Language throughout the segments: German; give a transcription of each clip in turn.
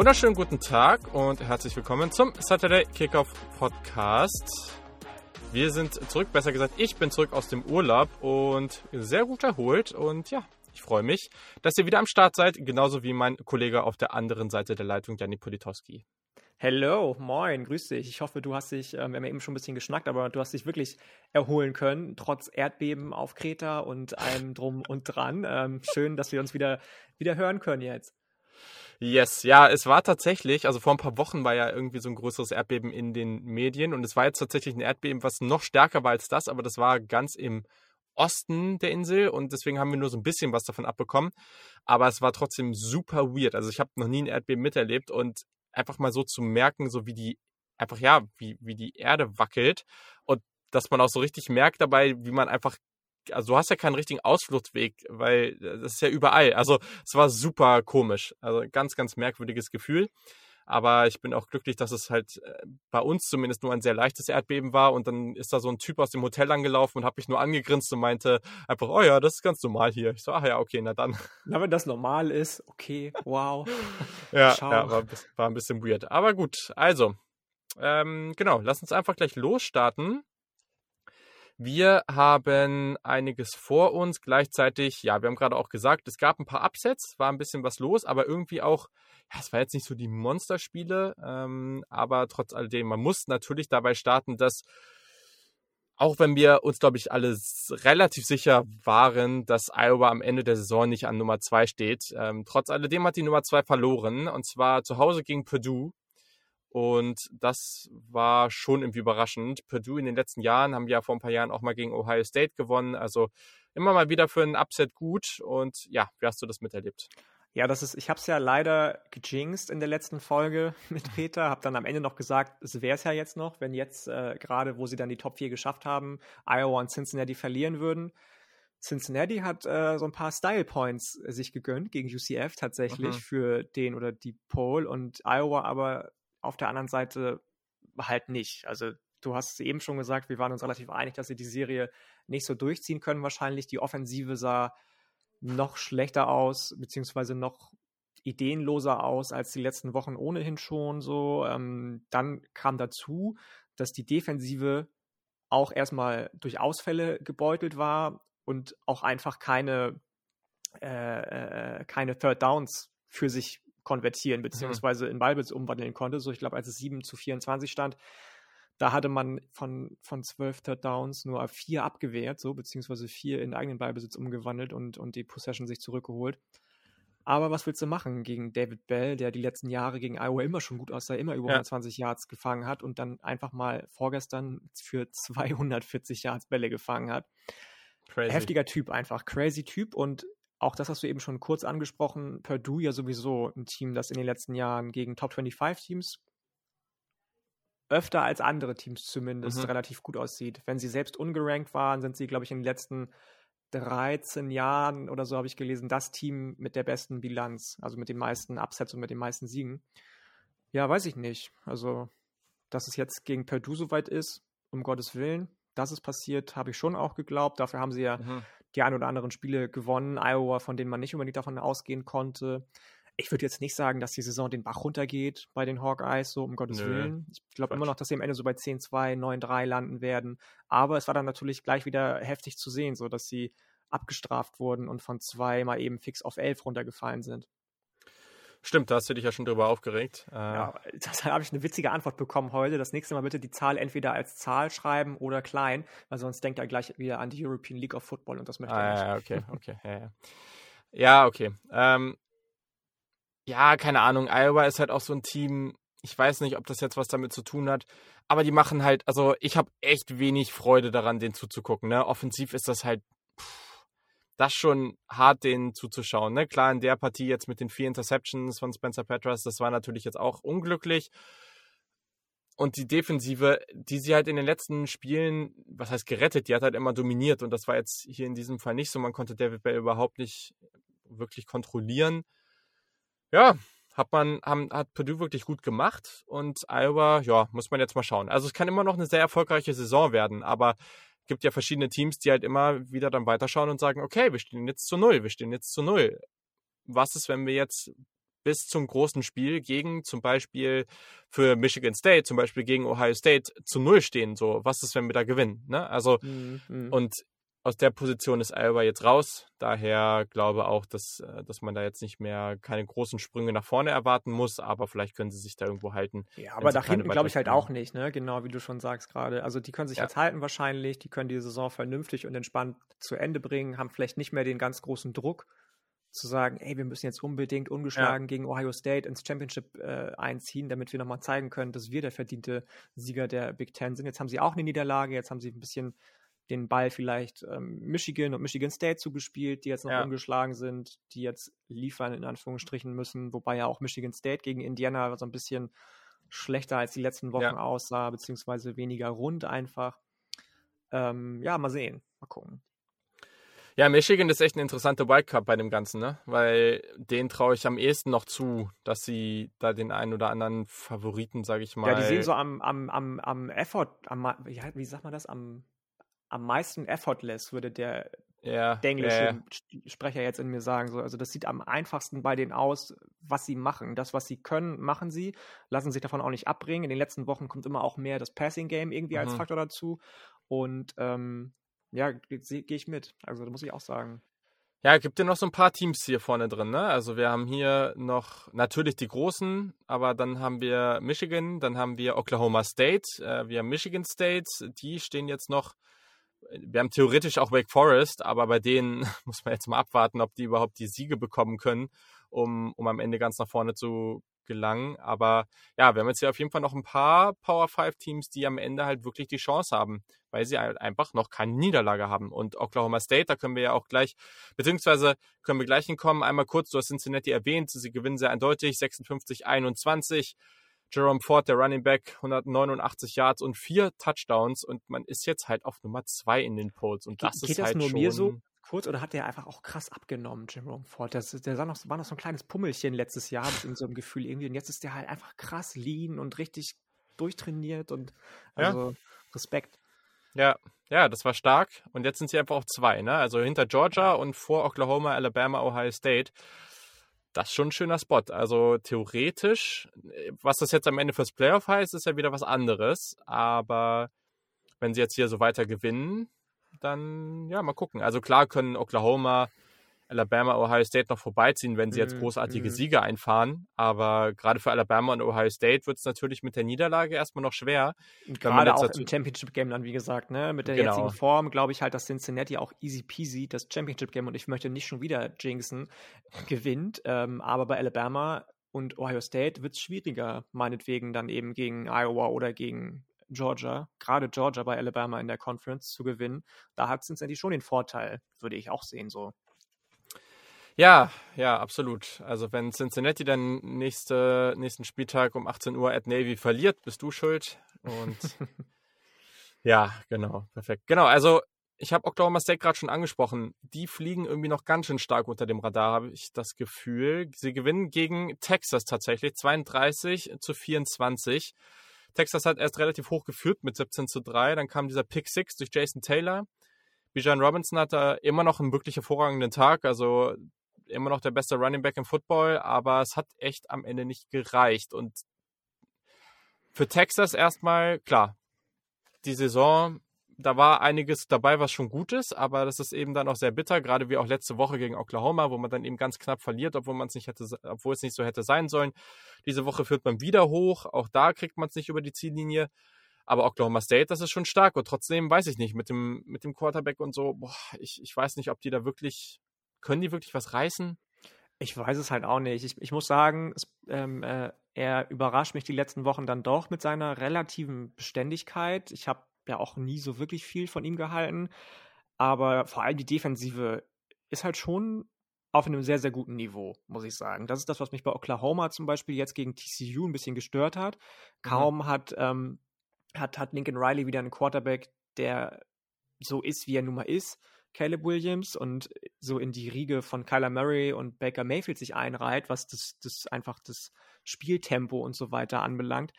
Wunderschönen guten Tag und herzlich willkommen zum Saturday Kickoff Podcast. Wir sind zurück, besser gesagt, ich bin zurück aus dem Urlaub und sehr gut erholt und ja, ich freue mich, dass ihr wieder am Start seid, genauso wie mein Kollege auf der anderen Seite der Leitung, Janik Politowski. Hello, moin, grüß dich. Ich hoffe, du hast dich, ähm, wir haben ja eben schon ein bisschen geschnackt, aber du hast dich wirklich erholen können, trotz Erdbeben auf Kreta und allem drum und dran. Ähm, schön, dass wir uns wieder, wieder hören können jetzt. Yes, ja, es war tatsächlich, also vor ein paar Wochen war ja irgendwie so ein größeres Erdbeben in den Medien und es war jetzt tatsächlich ein Erdbeben, was noch stärker war als das, aber das war ganz im Osten der Insel und deswegen haben wir nur so ein bisschen was davon abbekommen. Aber es war trotzdem super weird. Also ich habe noch nie ein Erdbeben miterlebt und einfach mal so zu merken, so wie die, einfach ja, wie, wie die Erde wackelt und dass man auch so richtig merkt dabei, wie man einfach, also du hast ja keinen richtigen Ausfluchtsweg, weil das ist ja überall. Also es war super komisch. Also ganz, ganz merkwürdiges Gefühl. Aber ich bin auch glücklich, dass es halt äh, bei uns zumindest nur ein sehr leichtes Erdbeben war. Und dann ist da so ein Typ aus dem Hotel angelaufen und hat mich nur angegrinst und meinte einfach, oh ja, das ist ganz normal hier. Ich so, ach ja, okay, na dann. Na, wenn das normal ist, okay, wow. ja, ja war, war, ein bisschen weird. Aber gut, also, ähm, genau, lass uns einfach gleich losstarten. Wir haben einiges vor uns. Gleichzeitig, ja, wir haben gerade auch gesagt, es gab ein paar Upsets, war ein bisschen was los, aber irgendwie auch ja, es war jetzt nicht so die Monsterspiele, ähm, aber trotz alledem, man muss natürlich dabei starten, dass auch wenn wir uns, glaube ich, alle relativ sicher waren, dass Iowa am Ende der Saison nicht an Nummer zwei steht, ähm, trotz alledem hat die Nummer zwei verloren und zwar zu Hause gegen Purdue. Und das war schon irgendwie überraschend. Purdue in den letzten Jahren haben ja vor ein paar Jahren auch mal gegen Ohio State gewonnen. Also immer mal wieder für ein Upset gut. Und ja, wie hast du das miterlebt? Ja, das ist, ich habe es ja leider gejinxt in der letzten Folge mit Peter, habe dann am Ende noch gesagt, es wäre es ja jetzt noch, wenn jetzt äh, gerade, wo sie dann die Top 4 geschafft haben, Iowa und Cincinnati verlieren würden. Cincinnati hat äh, so ein paar Style Points sich gegönnt gegen UCF tatsächlich mhm. für den oder die Pole und Iowa aber auf der anderen Seite halt nicht. Also du hast eben schon gesagt, wir waren uns relativ einig, dass sie die Serie nicht so durchziehen können wahrscheinlich. Die Offensive sah noch schlechter aus, beziehungsweise noch ideenloser aus als die letzten Wochen ohnehin schon so. Ähm, dann kam dazu, dass die Defensive auch erstmal durch Ausfälle gebeutelt war und auch einfach keine, äh, äh keine Third Downs für sich konvertieren, mhm. beziehungsweise in Ballbesitz umwandeln konnte. So, ich glaube, als es 7 zu 24 stand, da hatte man von, von 12 Third Downs nur vier abgewehrt, so, beziehungsweise vier in eigenen Ballbesitz umgewandelt und, und die Possession sich zurückgeholt. Aber was willst du machen gegen David Bell, der die letzten Jahre gegen Iowa immer schon gut aussah, immer über ja. 120 Yards gefangen hat und dann einfach mal vorgestern für 240 Yards Bälle gefangen hat. Crazy. Heftiger Typ einfach, crazy Typ und auch das hast du eben schon kurz angesprochen, Purdue ja sowieso ein Team, das in den letzten Jahren gegen Top 25 Teams öfter als andere Teams zumindest mhm. relativ gut aussieht. Wenn sie selbst ungerankt waren, sind sie, glaube ich, in den letzten 13 Jahren oder so habe ich gelesen, das Team mit der besten Bilanz, also mit den meisten Upsets und mit den meisten Siegen. Ja, weiß ich nicht. Also, dass es jetzt gegen Purdue soweit ist, um Gottes Willen, dass es passiert, habe ich schon auch geglaubt. Dafür haben sie ja mhm. Die ein oder anderen Spiele gewonnen. Iowa, von denen man nicht unbedingt davon ausgehen konnte ich würde jetzt nicht sagen, dass die Saison den Bach runtergeht bei den Hawkeyes, so um Gottes Nö. Willen. Ich glaube immer noch, dass sie am Ende so bei 10-2, 9-3 landen werden. Aber es war dann natürlich gleich wieder heftig zu sehen, so dass sie abgestraft wurden und von zwei mal eben fix auf 11 runtergefallen sind. Stimmt, da hast du dich ja schon drüber aufgeregt. Äh ja, da habe ich eine witzige Antwort bekommen heute. Das nächste Mal bitte die Zahl entweder als Zahl schreiben oder klein, weil sonst denkt er gleich wieder an die European League of Football und das möchte ah, er nicht. Ja, okay, okay. Ja, ja. ja okay. Ähm, ja, keine Ahnung, Iowa ist halt auch so ein Team, ich weiß nicht, ob das jetzt was damit zu tun hat, aber die machen halt, also ich habe echt wenig Freude daran, den zuzugucken. Ne? Offensiv ist das halt pff, das schon hart, den zuzuschauen. Ne? Klar, in der Partie jetzt mit den vier Interceptions von Spencer Petras, das war natürlich jetzt auch unglücklich. Und die Defensive, die sie halt in den letzten Spielen, was heißt gerettet, die hat halt immer dominiert. Und das war jetzt hier in diesem Fall nicht so. Man konnte David Bell überhaupt nicht wirklich kontrollieren ja, hat man, haben, hat Purdue wirklich gut gemacht und Iowa, ja, muss man jetzt mal schauen. Also es kann immer noch eine sehr erfolgreiche Saison werden, aber gibt ja verschiedene Teams, die halt immer wieder dann weiterschauen und sagen, okay, wir stehen jetzt zu null, wir stehen jetzt zu null. Was ist, wenn wir jetzt bis zum großen Spiel gegen zum Beispiel für Michigan State, zum Beispiel gegen Ohio State zu Null stehen. So, was ist, wenn wir da gewinnen? Ne? Also, mhm. mhm. und aus der Position ist Iowa jetzt raus. Daher glaube auch, dass, äh, dass man da jetzt nicht mehr keine großen Sprünge nach vorne erwarten muss, aber vielleicht können sie sich da irgendwo halten. Ja, aber nach hinten glaube ich halt auch nicht, ne? Genau wie du schon sagst gerade. Also die können sich ja. jetzt halten wahrscheinlich, die können die Saison vernünftig und entspannt zu Ende bringen, haben vielleicht nicht mehr den ganz großen Druck zu sagen, ey, wir müssen jetzt unbedingt ungeschlagen ja. gegen Ohio State ins Championship äh, einziehen, damit wir nochmal zeigen können, dass wir der verdiente Sieger der Big Ten sind. Jetzt haben sie auch eine Niederlage, jetzt haben sie ein bisschen den Ball vielleicht ähm, Michigan und Michigan State zugespielt, die jetzt noch ja. ungeschlagen sind, die jetzt liefern in Anführungsstrichen müssen, wobei ja auch Michigan State gegen Indiana so ein bisschen schlechter als die letzten Wochen ja. aussah, beziehungsweise weniger rund einfach. Ähm, ja, mal sehen, mal gucken. Ja, Michigan ist echt ein interessanter Wildcard bei dem Ganzen, ne? Weil den traue ich am ehesten noch zu, dass sie da den einen oder anderen Favoriten, sage ich mal. Ja, die sehen so am, am, am, am Effort, am, wie sagt man das, am am meisten effortless, würde der ja, englische ja, ja. Sprecher jetzt in mir sagen. So, also das sieht am einfachsten bei denen aus, was sie machen. Das, was sie können, machen sie, lassen sich davon auch nicht abbringen. In den letzten Wochen kommt immer auch mehr das Passing Game irgendwie mhm. als Faktor dazu. Und ähm, ja, gehe ich mit. Also da muss ich auch sagen. Ja, gibt ja noch so ein paar Teams hier vorne drin. Ne? Also wir haben hier noch natürlich die großen, aber dann haben wir Michigan, dann haben wir Oklahoma State, äh, wir haben Michigan State, die stehen jetzt noch wir haben theoretisch auch Wake Forest, aber bei denen muss man jetzt mal abwarten, ob die überhaupt die Siege bekommen können, um, um am Ende ganz nach vorne zu gelangen. Aber ja, wir haben jetzt hier auf jeden Fall noch ein paar Power 5 Teams, die am Ende halt wirklich die Chance haben, weil sie halt einfach noch keine Niederlage haben. Und Oklahoma State, da können wir ja auch gleich, beziehungsweise können wir gleich hinkommen. Einmal kurz, du hast Cincinnati erwähnt, sie gewinnen sehr eindeutig, 56-21. Jerome Ford, der Running Back, 189 Yards und vier Touchdowns und man ist jetzt halt auf Nummer zwei in den Polls und das Ge ist geht halt das nur schon mir so kurz oder hat der einfach auch krass abgenommen, Jerome Ford? Das, der sah noch, war noch so ein kleines Pummelchen letztes Jahr in so einem Gefühl irgendwie und jetzt ist der halt einfach krass lean und richtig durchtrainiert und also ja. Respekt. Ja, ja, das war stark und jetzt sind sie einfach auf zwei, ne? Also hinter Georgia und vor Oklahoma, Alabama, Ohio State das ist schon ein schöner Spot. Also theoretisch, was das jetzt am Ende fürs Playoff heißt, ist ja wieder was anderes. Aber wenn sie jetzt hier so weiter gewinnen, dann ja, mal gucken. Also klar können Oklahoma, Alabama, Ohio State noch vorbeiziehen, wenn sie jetzt mhm, großartige mm. Siege einfahren. Aber gerade für Alabama und Ohio State wird es natürlich mit der Niederlage erstmal noch schwer. Gerade auch im Championship-Game dann, wie gesagt, ne? mit der genau. jetzigen Form glaube ich halt, dass Cincinnati auch easy peasy das Championship-Game und ich möchte nicht schon wieder jinxen, gewinnt. Ähm, aber bei Alabama und Ohio State wird es schwieriger, meinetwegen dann eben gegen Iowa oder gegen Georgia, gerade Georgia bei Alabama in der Conference zu gewinnen. Da hat Cincinnati schon den Vorteil, würde ich auch sehen so. Ja, ja, absolut. Also wenn Cincinnati dann nächste, nächsten Spieltag um 18 Uhr at Navy verliert, bist du schuld. Und ja, genau, perfekt. Genau, also ich habe Oklahoma State gerade schon angesprochen. Die fliegen irgendwie noch ganz schön stark unter dem Radar, habe ich das Gefühl. Sie gewinnen gegen Texas tatsächlich 32 zu 24. Texas hat erst relativ hoch geführt mit 17 zu 3. Dann kam dieser Pick 6 durch Jason Taylor. Bijan Robinson hatte immer noch einen wirklich hervorragenden Tag. Also immer noch der beste Running Back im Football, aber es hat echt am Ende nicht gereicht. Und für Texas erstmal, klar, die Saison, da war einiges dabei, was schon gut ist, aber das ist eben dann auch sehr bitter, gerade wie auch letzte Woche gegen Oklahoma, wo man dann eben ganz knapp verliert, obwohl man es nicht hätte, obwohl es nicht so hätte sein sollen. Diese Woche führt man wieder hoch, auch da kriegt man es nicht über die Ziellinie. Aber Oklahoma State, das ist schon stark. Und trotzdem weiß ich nicht, mit dem, mit dem Quarterback und so, boah, ich, ich weiß nicht, ob die da wirklich können die wirklich was reißen? Ich weiß es halt auch nicht. Ich, ich muss sagen, es, ähm, äh, er überrascht mich die letzten Wochen dann doch mit seiner relativen Beständigkeit. Ich habe ja auch nie so wirklich viel von ihm gehalten. Aber vor allem die Defensive ist halt schon auf einem sehr, sehr guten Niveau, muss ich sagen. Das ist das, was mich bei Oklahoma zum Beispiel jetzt gegen TCU ein bisschen gestört hat. Mhm. Kaum mhm. hat, ähm, hat, hat Lincoln Riley wieder einen Quarterback, der so ist, wie er nun mal ist. Caleb Williams und so in die Riege von Kyler Murray und Baker Mayfield sich einreiht, was das, das einfach das Spieltempo und so weiter anbelangt,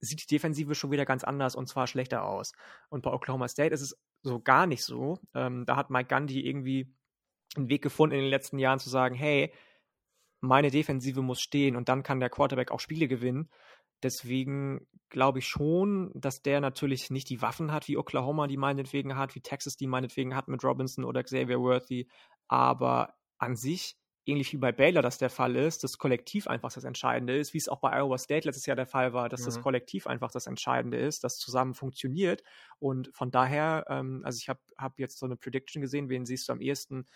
sieht die Defensive schon wieder ganz anders und zwar schlechter aus. Und bei Oklahoma State ist es so gar nicht so. Ähm, da hat Mike Gandhi irgendwie einen Weg gefunden in den letzten Jahren zu sagen, hey, meine Defensive muss stehen und dann kann der Quarterback auch Spiele gewinnen. Deswegen glaube ich schon, dass der natürlich nicht die Waffen hat, wie Oklahoma die meinetwegen hat, wie Texas die meinetwegen hat mit Robinson oder Xavier Worthy. Aber an sich, ähnlich wie bei Baylor das der Fall ist, das Kollektiv einfach das Entscheidende ist, wie es auch bei Iowa State letztes Jahr der Fall war, dass mhm. das Kollektiv einfach das Entscheidende ist, das zusammen funktioniert. Und von daher, ähm, also ich habe hab jetzt so eine Prediction gesehen, wen siehst du am ehesten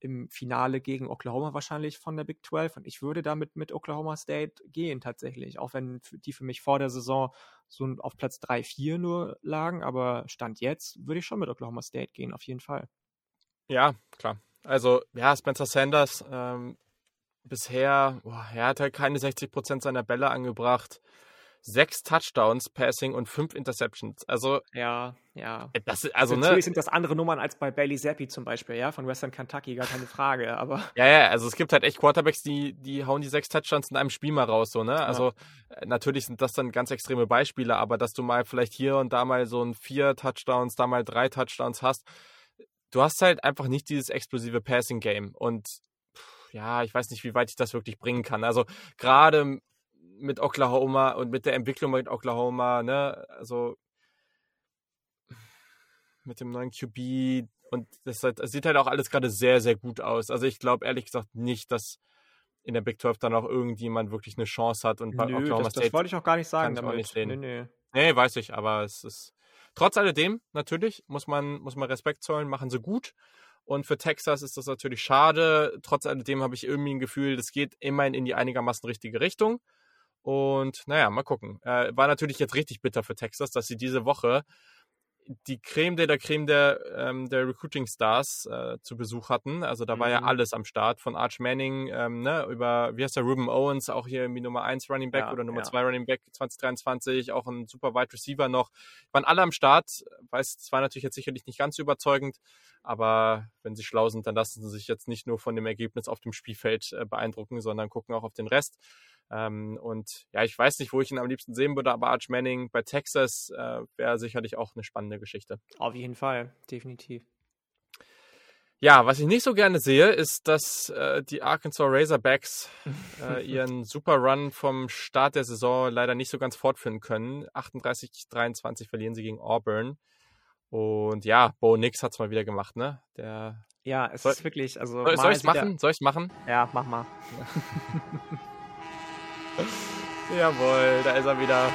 im Finale gegen Oklahoma wahrscheinlich von der Big 12 und ich würde damit mit Oklahoma State gehen tatsächlich, auch wenn die für mich vor der Saison so auf Platz 3, 4 nur lagen, aber Stand jetzt würde ich schon mit Oklahoma State gehen, auf jeden Fall. Ja, klar. Also, ja, Spencer Sanders ähm, bisher, boah, er hat halt keine 60 Prozent seiner Bälle angebracht sechs Touchdowns, Passing und fünf Interceptions. Also ja, ja. Äh, das, also, Natürlich ne, sind das andere Nummern als bei Bailey Zappi zum Beispiel, ja, von Western Kentucky, gar keine Frage. Aber ja, ja, also es gibt halt echt Quarterbacks, die die hauen die sechs Touchdowns in einem Spiel mal raus, so ne. Also ja. Äh, natürlich sind das dann ganz extreme Beispiele, aber dass du mal vielleicht hier und da mal so ein vier Touchdowns, da mal drei Touchdowns hast, du hast halt einfach nicht dieses explosive Passing Game und ja, ich weiß nicht, wie weit ich das wirklich bringen kann. Also gerade mit Oklahoma und mit der Entwicklung mit Oklahoma, ne, also mit dem neuen QB und das, das sieht halt auch alles gerade sehr, sehr gut aus. Also ich glaube ehrlich gesagt nicht, dass in der Big 12 dann auch irgendjemand wirklich eine Chance hat und bei Nö, Oklahoma das, State. Das wollte ich auch gar nicht sagen. Kann damit. Nicht sehen. Nee, nee. nee, weiß ich, aber es ist trotz alledem natürlich muss man muss man Respekt zollen, machen sie gut. Und für Texas ist das natürlich schade. Trotz alledem habe ich irgendwie ein Gefühl, das geht immerhin in die einigermaßen richtige Richtung. Und naja, mal gucken. Äh, war natürlich jetzt richtig bitter für Texas, dass sie diese Woche die Creme der, der Creme der, ähm, der Recruiting Stars äh, zu Besuch hatten. Also da war ja mhm. alles am Start, von Arch Manning ähm, ne, über, wie heißt der, Ruben Owens, auch hier irgendwie Nummer 1 Running Back ja, oder Nummer 2 ja. Running Back 2023, auch ein super Wide Receiver noch. Waren alle am Start. Weiß, es war natürlich jetzt sicherlich nicht ganz so überzeugend, aber wenn sie schlau sind, dann lassen sie sich jetzt nicht nur von dem Ergebnis auf dem Spielfeld äh, beeindrucken, sondern gucken auch auf den Rest. Ähm, und ja, ich weiß nicht, wo ich ihn am liebsten sehen würde, aber Arch Manning bei Texas äh, wäre sicherlich auch eine spannende Geschichte. Auf jeden Fall, definitiv. Ja, was ich nicht so gerne sehe, ist, dass äh, die Arkansas Razorbacks äh, ihren Super Run vom Start der Saison leider nicht so ganz fortführen können. 38-23 verlieren sie gegen Auburn. Und ja, Bo Nix hat es mal wieder gemacht, ne? Der ja, es soll, ist wirklich, also. Soll, soll ich es machen? Soll ich es machen? Ja, mach mal. Jawohl, da ist er wieder.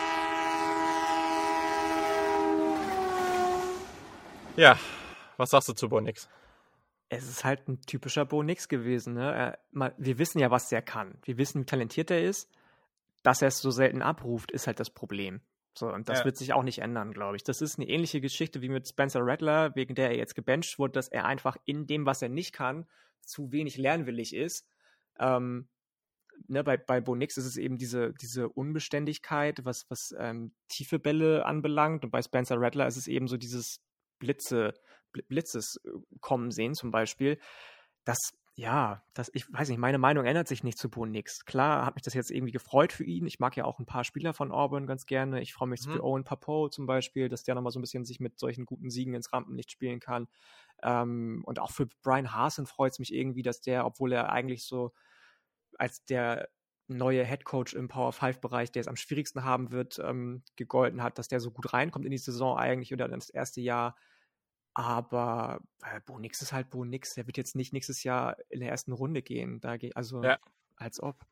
Ja, was sagst du zu Bonix? Es ist halt ein typischer Bonix gewesen. Ne? wir wissen ja, was der kann. Wir wissen, wie talentiert er ist. Dass er es so selten abruft, ist halt das Problem. So, und das ja. wird sich auch nicht ändern, glaube ich. Das ist eine ähnliche Geschichte wie mit Spencer Rattler, wegen der er jetzt gebencht wurde, dass er einfach in dem, was er nicht kann, zu wenig lernwillig ist. Ähm, ne, bei, bei Bo Nix ist es eben diese, diese Unbeständigkeit, was, was ähm, tiefe Bälle anbelangt. Und bei Spencer Rattler ist es eben so dieses Blitze, Blitzes äh, kommen sehen zum Beispiel. Das, ja, das, ich weiß nicht, meine Meinung ändert sich nicht zu Bo Nix. Klar hat mich das jetzt irgendwie gefreut für ihn. Ich mag ja auch ein paar Spieler von Auburn ganz gerne. Ich freue mich mhm. für Owen Papo zum Beispiel, dass der nochmal so ein bisschen sich mit solchen guten Siegen ins Rampenlicht spielen kann. Ähm, und auch für Brian Hasen freut es mich irgendwie, dass der, obwohl er eigentlich so als der neue Head Coach im Power 5 Bereich, der es am schwierigsten haben wird, ähm, gegolten hat, dass der so gut reinkommt in die Saison eigentlich oder das erste Jahr. Aber äh, Bo Nix ist halt Bo Nix. Der wird jetzt nicht nächstes Jahr in der ersten Runde gehen. Da geht also ja. als ob.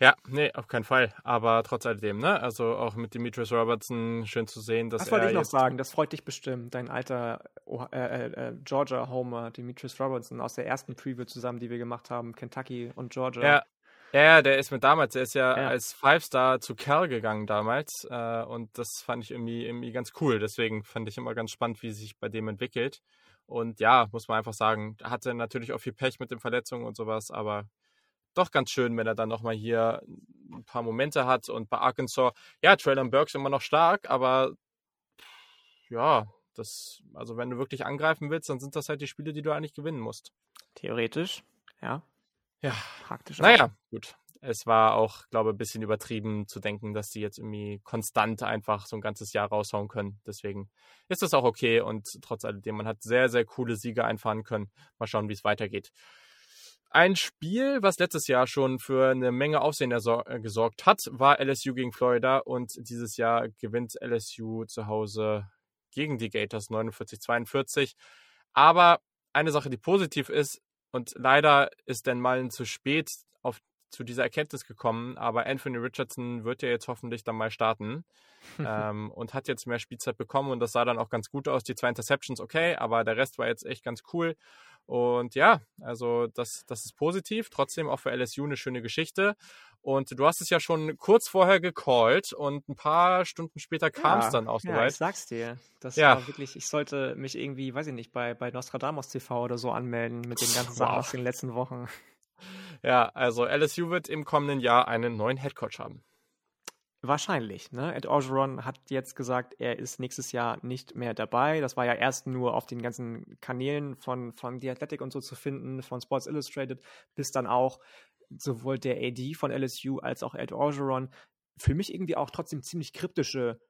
Ja, nee, auf keinen Fall. Aber trotz alledem, ne? Also auch mit Demetrius Robertson schön zu sehen, dass das wollte ich noch sagen. Das freut dich bestimmt. Dein alter oh, äh, äh, Georgia Homer, Demetrius Robertson aus der ersten Preview zusammen, die wir gemacht haben, Kentucky und Georgia. Ja. Ja, der ist mit damals, der ist ja, ja. als Five-Star zu Cal gegangen damals äh, und das fand ich irgendwie, irgendwie ganz cool. Deswegen fand ich immer ganz spannend, wie sich bei dem entwickelt. Und ja, muss man einfach sagen, hatte natürlich auch viel Pech mit den Verletzungen und sowas, aber doch ganz schön, wenn er dann nochmal hier ein paar Momente hat. Und bei Arkansas, ja, Traylon Burks immer noch stark, aber ja, das, also wenn du wirklich angreifen willst, dann sind das halt die Spiele, die du eigentlich gewinnen musst. Theoretisch, ja. Ja. Praktisch. Naja, auch. gut. Es war auch, glaube ich, ein bisschen übertrieben zu denken, dass die jetzt irgendwie konstant einfach so ein ganzes Jahr raushauen können. Deswegen ist das auch okay und trotz alledem, man hat sehr, sehr coole Siege einfahren können. Mal schauen, wie es weitergeht. Ein Spiel, was letztes Jahr schon für eine Menge Aufsehen äh, gesorgt hat, war LSU gegen Florida und dieses Jahr gewinnt LSU zu Hause gegen die Gators 49-42. Aber eine Sache, die positiv ist, und leider ist Dan Mullen zu spät auf, zu dieser Erkenntnis gekommen, aber Anthony Richardson wird ja jetzt hoffentlich dann mal starten ähm, und hat jetzt mehr Spielzeit bekommen und das sah dann auch ganz gut aus. Die zwei Interceptions okay, aber der Rest war jetzt echt ganz cool. Und ja, also das, das ist positiv. Trotzdem auch für LSU eine schöne Geschichte. Und du hast es ja schon kurz vorher gecallt und ein paar Stunden später kam es ja, dann auch soweit. Ja, ich sag's dir. Das ja. war wirklich, ich sollte mich irgendwie, weiß ich nicht, bei, bei Nostradamus TV oder so anmelden mit den ganzen Sachen aus den letzten Wochen. Ja, also LSU wird im kommenden Jahr einen neuen Headcoach haben. Wahrscheinlich. Ne? Ed Orgeron hat jetzt gesagt, er ist nächstes Jahr nicht mehr dabei. Das war ja erst nur auf den ganzen Kanälen von, von The Athletic und so zu finden, von Sports Illustrated, bis dann auch sowohl der AD von LSU als auch Ed Orgeron für mich irgendwie auch trotzdem ziemlich kryptische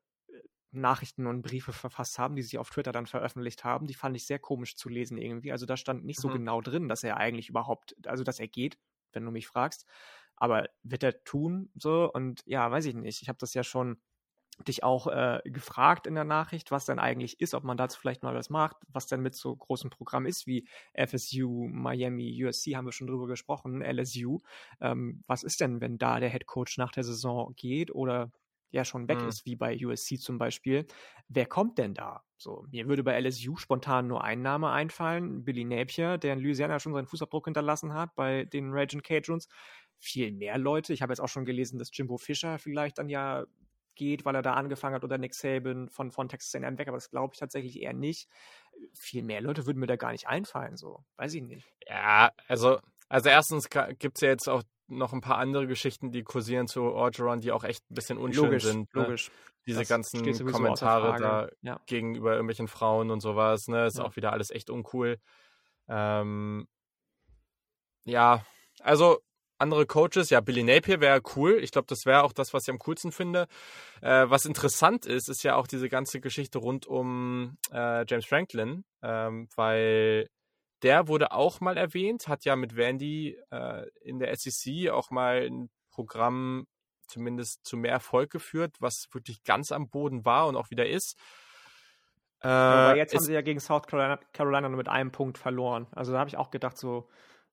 Nachrichten und Briefe verfasst haben, die sie auf Twitter dann veröffentlicht haben. Die fand ich sehr komisch zu lesen irgendwie. Also da stand nicht so mhm. genau drin, dass er eigentlich überhaupt, also dass er geht, wenn du mich fragst. Aber wird er tun so? Und ja, weiß ich nicht. Ich habe das ja schon dich auch äh, gefragt in der Nachricht, was denn eigentlich ist, ob man dazu vielleicht mal was macht, was denn mit so großen Programmen ist wie FSU, Miami, USC, haben wir schon drüber gesprochen, LSU. Ähm, was ist denn, wenn da der Head Coach nach der Saison geht oder ja schon weg mhm. ist, wie bei USC zum Beispiel? Wer kommt denn da? So, mir würde bei LSU spontan nur ein Name einfallen, Billy Napier, der in Louisiana schon seinen Fußabdruck hinterlassen hat bei den Raging Cajuns viel mehr Leute. Ich habe jetzt auch schon gelesen, dass Jimbo Fischer vielleicht dann ja geht, weil er da angefangen hat oder Nick Saban von, von Texas A&M weg, aber das glaube ich tatsächlich eher nicht. Viel mehr Leute würden mir da gar nicht einfallen, so. Weiß ich nicht. Ja, also, also erstens gibt es ja jetzt auch noch ein paar andere Geschichten, die kursieren zu Orgeron, die auch echt ein bisschen unschön logisch, sind. Ne? Logisch. Diese das ganzen Kommentare da ja. gegenüber irgendwelchen Frauen und sowas, ne? Ist ja. auch wieder alles echt uncool. Ähm, ja, also andere Coaches, ja, Billy Napier wäre cool. Ich glaube, das wäre auch das, was ich am coolsten finde. Äh, was interessant ist, ist ja auch diese ganze Geschichte rund um äh, James Franklin, ähm, weil der wurde auch mal erwähnt, hat ja mit Vandy äh, in der SEC auch mal ein Programm zumindest zu mehr Erfolg geführt, was wirklich ganz am Boden war und auch wieder ist. Äh, Aber jetzt haben sie ja gegen South Carolina, Carolina nur mit einem Punkt verloren. Also da habe ich auch gedacht, so,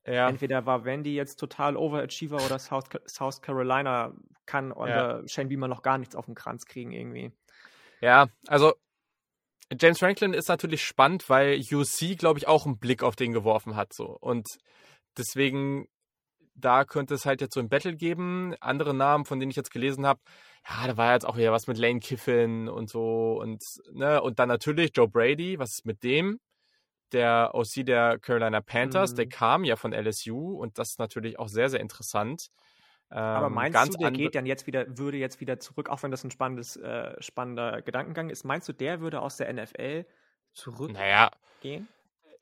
ja. Entweder war Wendy jetzt total Overachiever oder South, South Carolina kann oder ja. Shane Beamer noch gar nichts auf den Kranz kriegen irgendwie. Ja, also James Franklin ist natürlich spannend, weil UC, glaube ich, auch einen Blick auf den geworfen hat. So. Und deswegen, da könnte es halt jetzt so ein Battle geben. Andere Namen, von denen ich jetzt gelesen habe, ja, da war jetzt auch wieder was mit Lane Kiffin und so. Und, ne, und dann natürlich Joe Brady, was ist mit dem? der OC der Carolina Panthers, mhm. der kam ja von LSU und das ist natürlich auch sehr, sehr interessant. Aber ähm, meinst du, der geht dann jetzt wieder, würde jetzt wieder zurück, auch wenn das ein spannendes, äh, spannender Gedankengang ist, meinst du, der würde aus der NFL zurückgehen? Naja,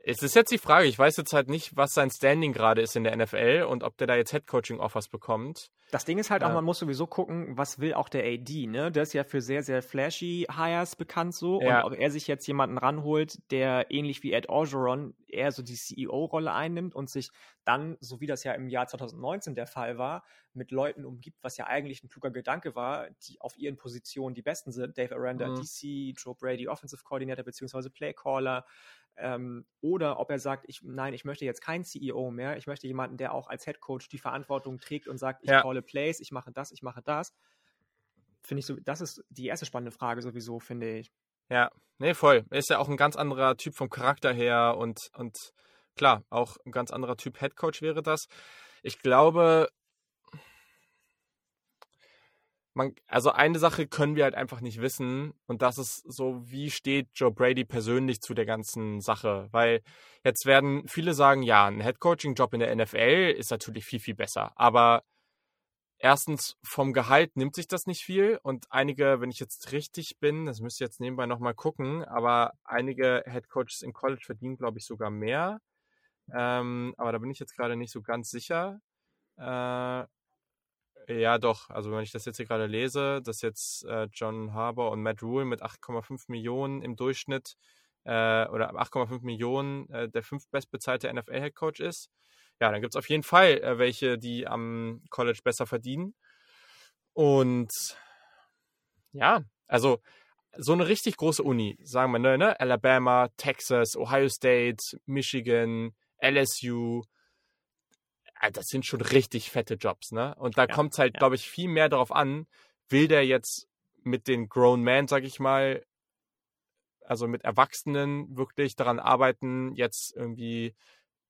es ist jetzt die Frage, ich weiß jetzt halt nicht, was sein Standing gerade ist in der NFL und ob der da jetzt Headcoaching-Offers bekommt. Das Ding ist halt auch, man muss sowieso gucken, was will auch der AD, ne? Der ist ja für sehr, sehr flashy Hires bekannt so. Ja. Und ob er sich jetzt jemanden ranholt, der ähnlich wie Ed Orgeron eher so die CEO-Rolle einnimmt und sich dann, so wie das ja im Jahr 2019 der Fall war, mit Leuten umgibt, was ja eigentlich ein kluger Gedanke war, die auf ihren Positionen die besten sind. Dave Aranda, mhm. DC, Joe Brady, Offensive Coordinator beziehungsweise Playcaller, ähm, oder ob er sagt, ich, nein, ich möchte jetzt keinen CEO mehr, ich möchte jemanden, der auch als Head Coach die Verantwortung trägt und sagt, ich ja. calle Plays, ich mache das, ich mache das. Finde ich so, das ist die erste spannende Frage sowieso, finde ich. Ja, nee, voll. Er ist ja auch ein ganz anderer Typ vom Charakter her und, und klar, auch ein ganz anderer Typ Head Coach wäre das. Ich glaube, man, also eine Sache können wir halt einfach nicht wissen und das ist so, wie steht Joe Brady persönlich zu der ganzen Sache? Weil jetzt werden viele sagen, ja, ein Headcoaching-Job in der NFL ist natürlich viel, viel besser. Aber erstens vom Gehalt nimmt sich das nicht viel und einige, wenn ich jetzt richtig bin, das müsst ihr jetzt nebenbei nochmal gucken, aber einige Headcoaches in College verdienen, glaube ich, sogar mehr. Ähm, aber da bin ich jetzt gerade nicht so ganz sicher. Äh, ja, doch. Also wenn ich das jetzt hier gerade lese, dass jetzt äh, John Harbour und Matt Rule mit 8,5 Millionen im Durchschnitt äh, oder 8,5 Millionen äh, der fünf bestbezahlte NFL-Headcoach ist. ja, dann gibt es auf jeden Fall äh, welche, die am College besser verdienen. Und ja, also so eine richtig große Uni, sagen wir, ne, ne? Alabama, Texas, Ohio State, Michigan, LSU, das sind schon richtig fette Jobs, ne? Und da ja, kommt es halt, ja. glaube ich, viel mehr darauf an, will der jetzt mit den Grown Men, sag ich mal, also mit Erwachsenen wirklich daran arbeiten, jetzt irgendwie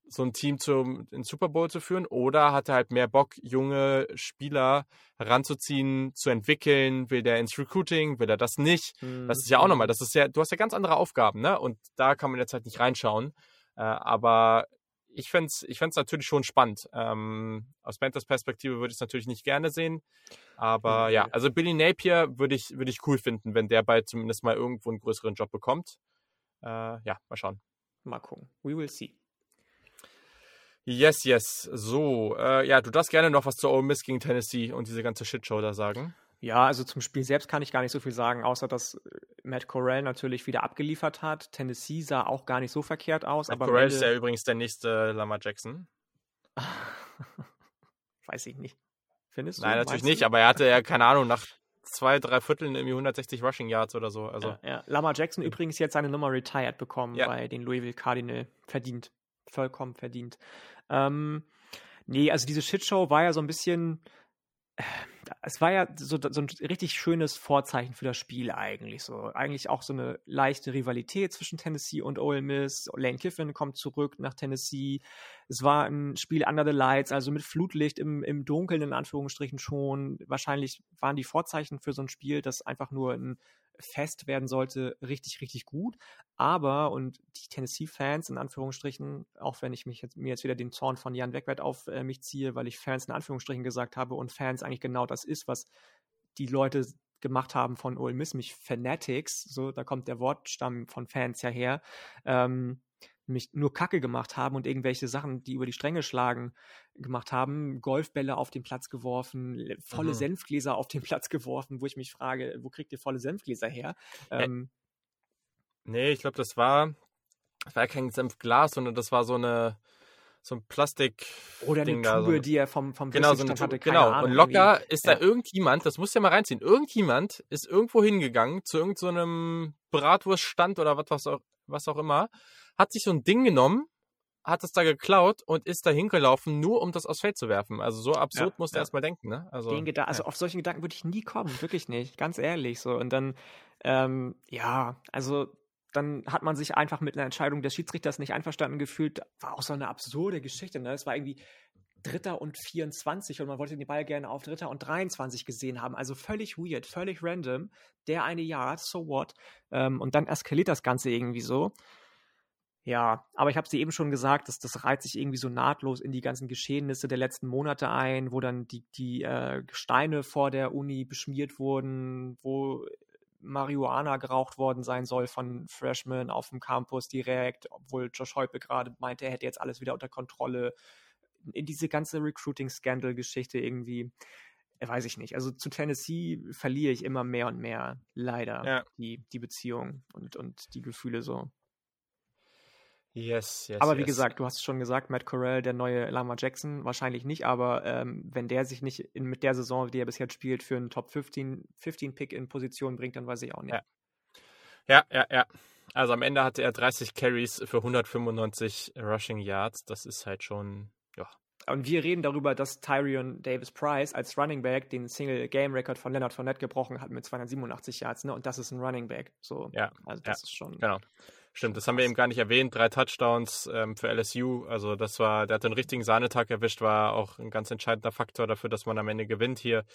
so ein Team zum in Super Bowl zu führen oder hat er halt mehr Bock, junge Spieler heranzuziehen, zu entwickeln? Will der ins Recruiting? Will er das nicht? Mhm. Das ist ja auch nochmal, das ist ja, du hast ja ganz andere Aufgaben, ne? Und da kann man jetzt halt nicht reinschauen. Äh, aber ich fände es ich fänd's natürlich schon spannend. Ähm, aus Panthers Perspektive würde ich es natürlich nicht gerne sehen. Aber mhm. ja, also Billy Napier würde ich, würd ich cool finden, wenn der bald zumindest mal irgendwo einen größeren Job bekommt. Äh, ja, mal schauen. Mal gucken. We will see. Yes, yes. So, äh, ja, du darfst gerne noch was zu Ole Miss gegen Tennessee und diese ganze Shitshow da sagen. Ja, also zum Spiel selbst kann ich gar nicht so viel sagen, außer dass äh, Matt Corral natürlich wieder abgeliefert hat. Tennessee sah auch gar nicht so verkehrt aus. Matt Corral ist ja übrigens der nächste Lama Jackson. Weiß ich nicht. Findest du? Nein, natürlich nicht, aber er hatte ja, keine Ahnung, nach zwei, drei Vierteln irgendwie 160 Rushing Yards oder so. Also. Ja, ja. Lama Jackson übrigens jetzt seine Nummer retired bekommen ja. bei den Louisville Cardinal. Verdient. Vollkommen verdient. Ähm, nee, also diese Shitshow war ja so ein bisschen. Äh, es war ja so, so, ein richtig schönes Vorzeichen für das Spiel eigentlich. So eigentlich auch so eine leichte Rivalität zwischen Tennessee und Ole Miss. Lane Kiffin kommt zurück nach Tennessee. Es war ein Spiel under the lights, also mit Flutlicht im, im Dunkeln in Anführungsstrichen schon. Wahrscheinlich waren die Vorzeichen für so ein Spiel, das einfach nur ein fest werden sollte, richtig, richtig gut. Aber, und die Tennessee-Fans in Anführungsstrichen, auch wenn ich mich jetzt, mir jetzt wieder den Zorn von Jan Wegwert auf äh, mich ziehe, weil ich Fans in Anführungsstrichen gesagt habe und Fans eigentlich genau das ist, was die Leute gemacht haben von Ole Miss, mich Fanatics, so, da kommt der Wortstamm von Fans ja her, ähm, nämlich nur Kacke gemacht haben und irgendwelche Sachen, die über die Stränge schlagen, gemacht haben, Golfbälle auf den Platz geworfen, volle mhm. Senfgläser auf den Platz geworfen, wo ich mich frage, wo kriegt ihr volle Senfgläser her? Ähm, nee, ich glaube, das war, das war kein Senfglas, sondern das war so eine so ein Plastik. Oder eine da, Tube, so. die er vom, vom genau, so eine hatte. Genau, Ahnung, und locker irgendwie. ist da ja. irgendjemand, das muss ja mal reinziehen, irgendjemand ist irgendwo hingegangen zu irgendeinem so Bratwurststand oder was, was, auch, was auch immer hat sich so ein Ding genommen, hat es da geklaut und ist da hingelaufen, nur um das aufs Feld zu werfen. Also so absurd ja, musst du ja. erstmal denken, ne? Also, ja. also auf solchen Gedanken würde ich nie kommen, wirklich nicht, ganz ehrlich so. Und dann, ähm, ja, also dann hat man sich einfach mit einer Entscheidung des Schiedsrichters nicht einverstanden gefühlt. War auch so eine absurde Geschichte, ne? Es war irgendwie Dritter und 24 und man wollte den Ball gerne auf Dritter und 23 gesehen haben. Also völlig weird, völlig random. Der eine Yard, so what? Ähm, und dann eskaliert das Ganze irgendwie so. Ja, aber ich habe sie eben schon gesagt, dass das reiht sich irgendwie so nahtlos in die ganzen Geschehnisse der letzten Monate ein, wo dann die, die äh, Steine vor der Uni beschmiert wurden, wo Marihuana geraucht worden sein soll von Freshmen auf dem Campus direkt, obwohl Josh Heupe gerade meinte, er hätte jetzt alles wieder unter Kontrolle. In diese ganze Recruiting-Scandal-Geschichte irgendwie, äh, weiß ich nicht. Also zu Tennessee verliere ich immer mehr und mehr, leider, ja. die, die Beziehung und, und die Gefühle so. Yes, yes. Aber wie yes. gesagt, du hast schon gesagt, Matt Corral, der neue Lama Jackson, wahrscheinlich nicht, aber ähm, wenn der sich nicht in, mit der Saison, die er bis jetzt spielt, für einen Top 15, 15 Pick in Position bringt, dann weiß ich auch nicht. Ja. ja, ja, ja. Also am Ende hatte er 30 Carries für 195 Rushing Yards. Das ist halt schon, ja. Und wir reden darüber, dass Tyrion Davis Price als Running Back den Single Game Record von Leonard Fournette gebrochen hat mit 287 Yards, ne? Und das ist ein Running Back. So, ja. Also das ja, ist schon. Genau. Stimmt, das haben wir eben gar nicht erwähnt. Drei Touchdowns ähm, für LSU. Also das war, der hat den richtigen Sahnetag erwischt, war auch ein ganz entscheidender Faktor dafür, dass man am Ende gewinnt hier.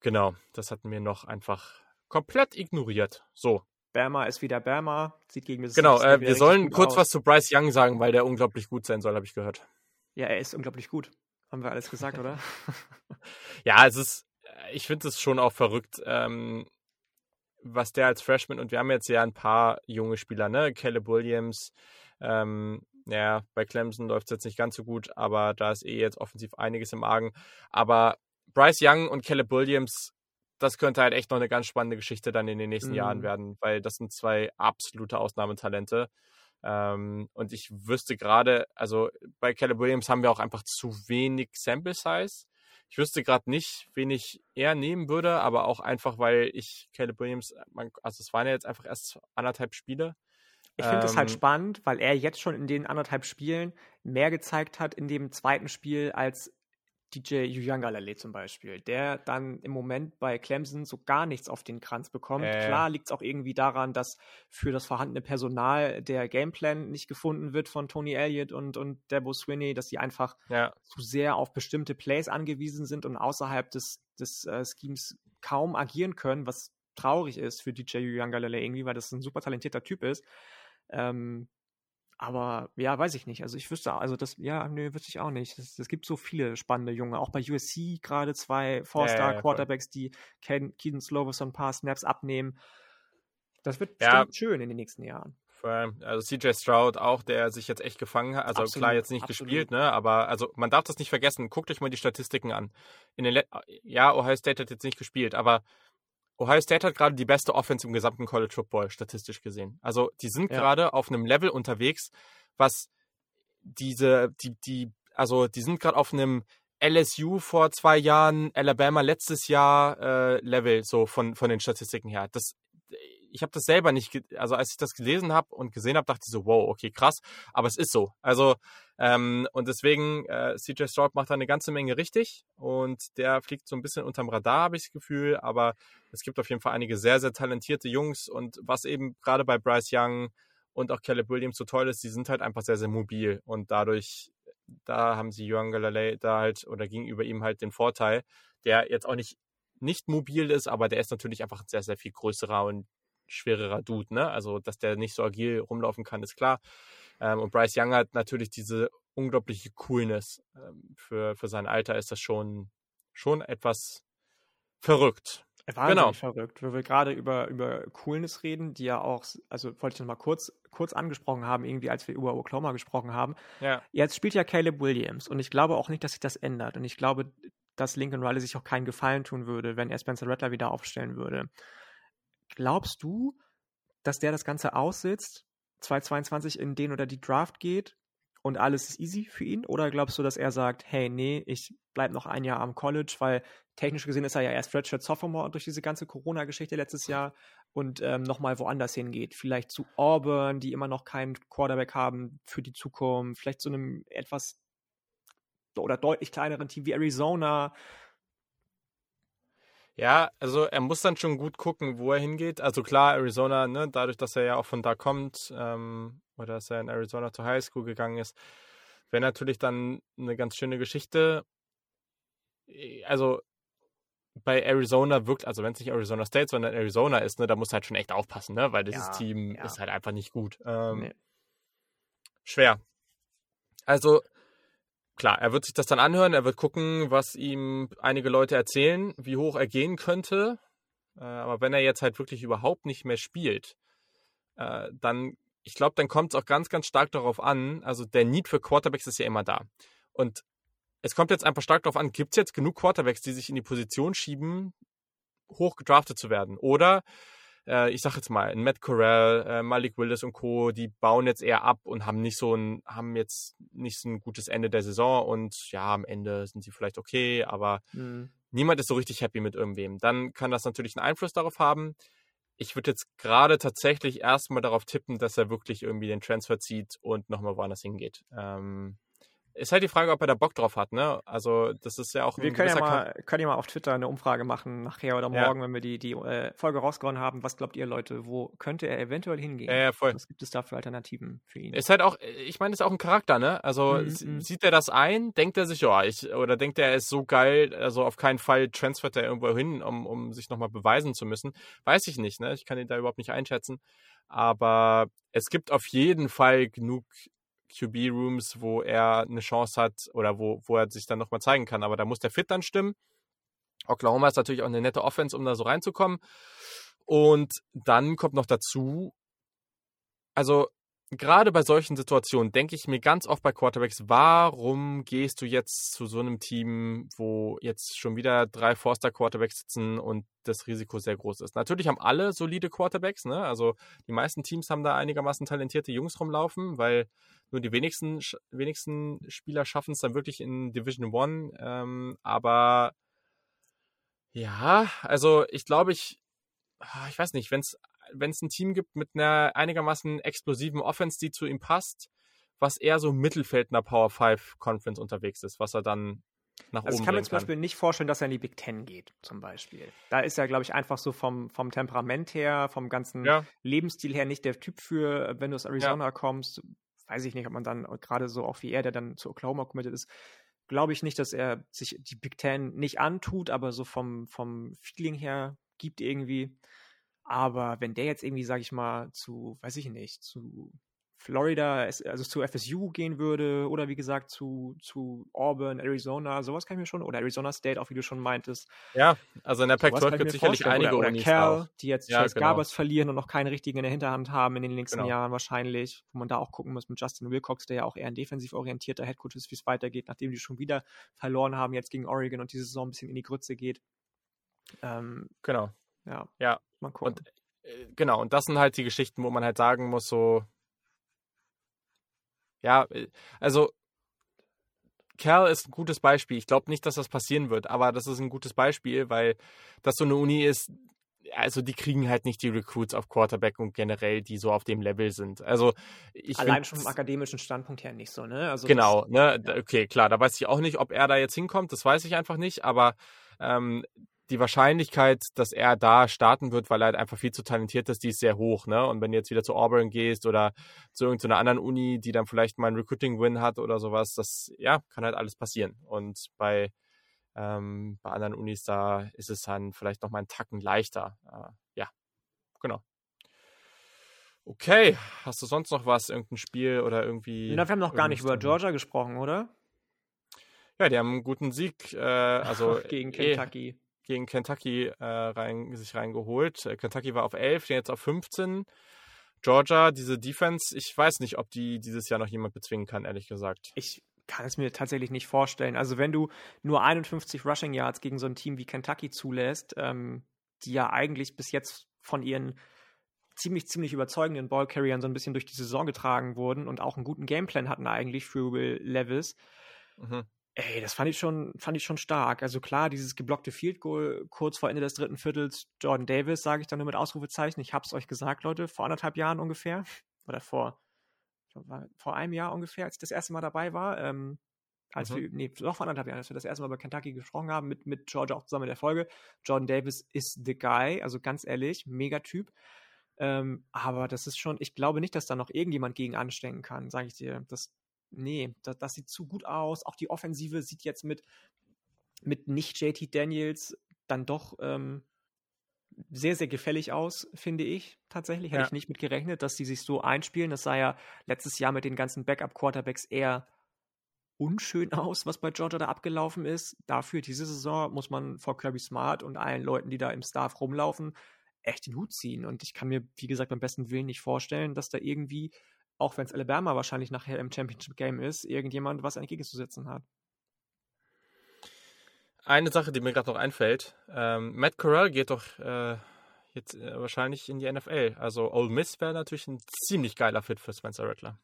Genau, das hatten wir noch einfach komplett ignoriert. So. Bama ist wieder Bama, sieht gegen das Genau, äh, wir sollen kurz aus. was zu Bryce Young sagen, weil der unglaublich gut sein soll, habe ich gehört. Ja, er ist unglaublich gut. Haben wir alles gesagt, oder? ja, es ist, ich finde es schon auch verrückt. Ähm, was der als Freshman und wir haben jetzt ja ein paar junge Spieler, ne? Caleb Williams, ähm, ja, bei Clemson läuft es jetzt nicht ganz so gut, aber da ist eh jetzt offensiv einiges im Argen. Aber Bryce Young und Caleb Williams, das könnte halt echt noch eine ganz spannende Geschichte dann in den nächsten mhm. Jahren werden, weil das sind zwei absolute Ausnahmetalente. Ähm, und ich wüsste gerade, also bei Caleb Williams haben wir auch einfach zu wenig Sample Size. Ich wüsste gerade nicht, wen ich eher nehmen würde, aber auch einfach, weil ich Caleb Williams, man, also es waren ja jetzt einfach erst anderthalb Spiele. Ich finde es halt ähm, spannend, weil er jetzt schon in den anderthalb Spielen mehr gezeigt hat in dem zweiten Spiel als DJ Uyangalale zum Beispiel, der dann im Moment bei Clemson so gar nichts auf den Kranz bekommt. Äh. Klar liegt es auch irgendwie daran, dass für das vorhandene Personal der Gameplan nicht gefunden wird von Tony Elliott und, und Debo Swinney, dass sie einfach ja. zu sehr auf bestimmte Plays angewiesen sind und außerhalb des, des äh, Schemes kaum agieren können, was traurig ist für DJ Uyangalale irgendwie, weil das ein super talentierter Typ ist. Ähm, aber ja, weiß ich nicht. Also ich wüsste, also das, ja, nö, wüsste ich auch nicht. Es gibt so viele spannende Junge. Auch bei USC gerade zwei Four-Star-Quarterbacks, ja, ja, die Keaton Slovis ein paar Snaps abnehmen. Das wird ja. schön in den nächsten Jahren. Also CJ Stroud auch, der sich jetzt echt gefangen hat. Also absolut, klar jetzt nicht absolut. gespielt, ne? Aber also man darf das nicht vergessen. Guckt euch mal die Statistiken an. In den ja, Ohio State hat jetzt nicht gespielt, aber Ohio State hat gerade die beste Offense im gesamten College Football statistisch gesehen. Also die sind ja. gerade auf einem Level unterwegs, was diese, die, die, also die sind gerade auf einem LSU vor zwei Jahren, Alabama letztes Jahr äh, Level so von von den Statistiken her. Das ich habe das selber nicht, also als ich das gelesen habe und gesehen habe, dachte ich so, wow, okay, krass, aber es ist so. Also ähm, und deswegen, äh, CJ Stroud macht da eine ganze Menge richtig und der fliegt so ein bisschen unterm Radar, habe ich das Gefühl, aber es gibt auf jeden Fall einige sehr, sehr talentierte Jungs und was eben gerade bei Bryce Young und auch Caleb Williams so toll ist, die sind halt einfach sehr, sehr mobil und dadurch, da haben sie Johan Galalay da halt oder gegenüber ihm halt den Vorteil, der jetzt auch nicht nicht mobil ist, aber der ist natürlich einfach ein sehr, sehr viel größerer und schwererer Dude, ne? Also, dass der nicht so agil rumlaufen kann, ist klar. Ähm, und Bryce Young hat natürlich diese unglaubliche Coolness. Ähm, für, für sein Alter ist das schon, schon etwas verrückt. Wahnsinnig genau. verrückt. Wo wir gerade über, über Coolness reden, die ja auch, also wollte ich noch mal kurz, kurz angesprochen haben, irgendwie als wir über Oklahoma gesprochen haben. Ja. Jetzt spielt ja Caleb Williams und ich glaube auch nicht, dass sich das ändert. Und ich glaube, dass Lincoln Riley sich auch keinen Gefallen tun würde, wenn er Spencer Rattler wieder aufstellen würde. Glaubst du, dass der das Ganze aussitzt, 2022 in den oder die Draft geht und alles ist easy für ihn? Oder glaubst du, dass er sagt, hey, nee, ich bleib noch ein Jahr am College, weil technisch gesehen ist er ja erst Redshirt Sophomore durch diese ganze Corona-Geschichte letztes Jahr und ähm, nochmal woanders hingeht. Vielleicht zu Auburn, die immer noch keinen Quarterback haben für die Zukunft, vielleicht zu einem etwas oder deutlich kleineren Team wie Arizona ja, also er muss dann schon gut gucken, wo er hingeht. Also klar, Arizona, ne, dadurch, dass er ja auch von da kommt, ähm, oder dass er in Arizona zur High School gegangen ist, wäre natürlich dann eine ganz schöne Geschichte. Also bei Arizona wirkt, also wenn es nicht Arizona State, sondern Arizona ist, ne, da muss halt schon echt aufpassen, ne, weil dieses ja, Team ja. ist halt einfach nicht gut. Ähm, nee. Schwer. Also klar, er wird sich das dann anhören, er wird gucken, was ihm einige Leute erzählen, wie hoch er gehen könnte. Äh, aber wenn er jetzt halt wirklich überhaupt nicht mehr spielt, äh, dann, ich glaube, dann kommt es auch ganz, ganz stark darauf an. Also der Need für Quarterbacks ist ja immer da. Und es kommt jetzt einfach stark darauf an, gibt es jetzt genug Quarterbacks, die sich in die Position schieben, hoch gedraftet zu werden? Oder äh, ich sag jetzt mal, Matt Corral, äh, Malik Willis und Co., die bauen jetzt eher ab und haben nicht so ein, haben jetzt nicht so ein gutes Ende der Saison und ja, am Ende sind sie vielleicht okay, aber mhm. niemand ist so richtig happy mit irgendwem. Dann kann das natürlich einen Einfluss darauf haben. Ich würde jetzt gerade tatsächlich erstmal darauf tippen, dass er wirklich irgendwie den Transfer zieht und nochmal woanders hingeht. Ähm, ist halt die Frage, ob er da Bock drauf hat, ne? Also, das ist ja auch Wir können ja, mal, können ja mal auf Twitter eine Umfrage machen, nachher oder morgen, ja. wenn wir die, die äh, Folge rausgehauen haben. Was glaubt ihr, Leute? Wo könnte er eventuell hingehen? Ja, ja, voll. Was gibt es da für Alternativen für ihn? Ist halt auch, ich meine, ist auch ein Charakter, ne? Also, mhm, mhm. sieht er das ein? Denkt er sich, ja, ich, oder denkt er, er ist so geil, also auf keinen Fall transfert er irgendwo hin, um, um sich nochmal beweisen zu müssen? Weiß ich nicht, ne? Ich kann ihn da überhaupt nicht einschätzen. Aber es gibt auf jeden Fall genug QB-Rooms, wo er eine Chance hat oder wo, wo er sich dann nochmal zeigen kann. Aber da muss der Fit dann stimmen. Oklahoma ist natürlich auch eine nette Offense, um da so reinzukommen. Und dann kommt noch dazu, also gerade bei solchen Situationen denke ich mir ganz oft bei Quarterbacks, warum gehst du jetzt zu so einem Team, wo jetzt schon wieder drei Forster-Quarterbacks sitzen und das Risiko sehr groß ist? Natürlich haben alle solide Quarterbacks, ne? Also die meisten Teams haben da einigermaßen talentierte Jungs rumlaufen, weil nur die wenigsten, wenigsten Spieler schaffen es dann wirklich in Division One. Ähm, aber ja, also ich glaube, ich, ah, ich weiß nicht, wenn es wenn es ein Team gibt mit einer einigermaßen explosiven Offense, die zu ihm passt, was eher so Mittelfeld einer Power 5 Conference unterwegs ist, was er dann nach also oben ich kann mir zum kann. Beispiel nicht vorstellen, dass er in die Big Ten geht, zum Beispiel. Da ist er, glaube ich, einfach so vom, vom Temperament her, vom ganzen Ja. Lebensstil her nicht der Typ für, wenn du aus Arizona kommst. Weiß ich nicht, ob man dann gerade so auch wie er, der dann zu Oklahoma committed ist, glaube ich nicht, dass er sich die Big Ten nicht antut, aber so vom, vom Feeling her gibt irgendwie. Aber wenn der jetzt irgendwie, sag ich mal, zu, weiß ich nicht, zu Florida, also zu FSU gehen würde oder wie gesagt zu, zu Auburn, Arizona, sowas kann ich mir schon, oder Arizona State, auch wie du schon meintest. Ja, also in der Sowas kann Pac-12 ich gibt es sicherlich einige oder, oder Cal, die jetzt Ja, Chase genau. Garbers verlieren und noch keinen richtigen in der Hinterhand haben in den nächsten Genau. Jahren wahrscheinlich, wo man da auch gucken muss mit Justin Wilcox, der ja auch eher ein defensiv orientierter Headcoach ist, wie es weitergeht, nachdem die schon wieder verloren haben jetzt gegen Oregon und diese Saison ein bisschen in die Grütze geht. Ähm, Genau. Ja. Ja. Mal gucken. Und äh, genau, und das sind halt die Geschichten, wo man halt sagen muss, so, ja, äh, also Cal ist ein gutes Beispiel. Ich glaube nicht, dass das passieren wird, aber das ist ein gutes Beispiel, weil das so eine Uni ist, also die kriegen halt nicht die Recruits auf Quarterback und generell, die so auf dem Level sind. Also ich Allein schon vom akademischen Standpunkt her nicht so, ne? Also Genau, ne? Okay, klar, da weiß ich auch nicht, ob er da jetzt hinkommt, das weiß ich einfach nicht, aber ähm, die Wahrscheinlichkeit, dass er da starten wird, weil er halt einfach viel zu talentiert ist, die ist sehr hoch, ne? Und wenn du jetzt wieder zu Auburn gehst oder zu irgendeiner anderen Uni, die dann vielleicht mal einen Recruiting-Win hat oder sowas, das, ja, kann halt alles passieren. Und bei, ähm, bei anderen Unis, da ist es dann vielleicht noch mal einen Tacken leichter. Äh, ja, genau. Okay, hast du sonst noch was, irgendein Spiel oder irgendwie? Na, wir haben noch gar nicht über Georgia gesprochen, oder? Ja, die haben einen guten Sieg, äh, also gegen eh Kentucky. Gegen Kentucky äh, rein, sich reingeholt. Äh, Kentucky war auf 11, stehen jetzt auf 15. Georgia, diese Defense, ich weiß nicht, ob die dieses Jahr noch jemand bezwingen kann, ehrlich gesagt. Ich kann es mir tatsächlich nicht vorstellen. Also wenn du nur 51 Rushing Yards gegen so ein Team wie Kentucky zulässt, ähm, die ja eigentlich bis jetzt von ihren ziemlich, ziemlich überzeugenden Ballcarriern so ein bisschen durch die Saison getragen wurden und auch einen guten Gameplan hatten eigentlich für Will Levis. Mhm. Ey, das fand ich schon, fand ich schon stark. Also klar, dieses geblockte Field Goal kurz vor Ende des dritten Viertels, Jordan Davis, sage ich dann nur mit Ausrufezeichen. Ich hab's euch gesagt, Leute, vor anderthalb Jahren ungefähr. Oder vor, vor einem Jahr ungefähr, als ich das erste Mal dabei war. Ähm, als Mhm. wir, nee, doch vor anderthalb Jahren, als wir das erste Mal über Kentucky gesprochen haben, mit, mit Georgia auch zusammen in der Folge. Jordan Davis ist the guy, also ganz ehrlich, Megatyp. Ähm, aber das ist schon, ich glaube nicht, dass da noch irgendjemand gegen anstecken kann, sage ich dir. Das, nee, das, das sieht zu gut aus. Auch die Offensive sieht jetzt mit, mit nicht JT Daniels dann doch ähm, sehr, sehr gefällig aus, finde ich tatsächlich. Hätte Ja. ich nicht mit gerechnet, dass die sich so einspielen. Das sah ja letztes Jahr mit den ganzen Backup-Quarterbacks eher unschön aus, was bei Georgia da abgelaufen ist. Dafür diese Saison muss man vor Kirby Smart und allen Leuten, die da im Staff rumlaufen, echt den Hut ziehen. Und ich kann mir, wie gesagt, beim besten Willen nicht vorstellen, dass da irgendwie, auch wenn es Alabama wahrscheinlich nachher im Championship Game ist, irgendjemand was entgegenzusetzen hat. Eine Sache, die mir gerade noch einfällt, ähm, Matt Corral geht doch äh, jetzt äh, wahrscheinlich in die NFL. Also Ole Miss wäre natürlich ein ziemlich geiler Fit für Spencer Rattler.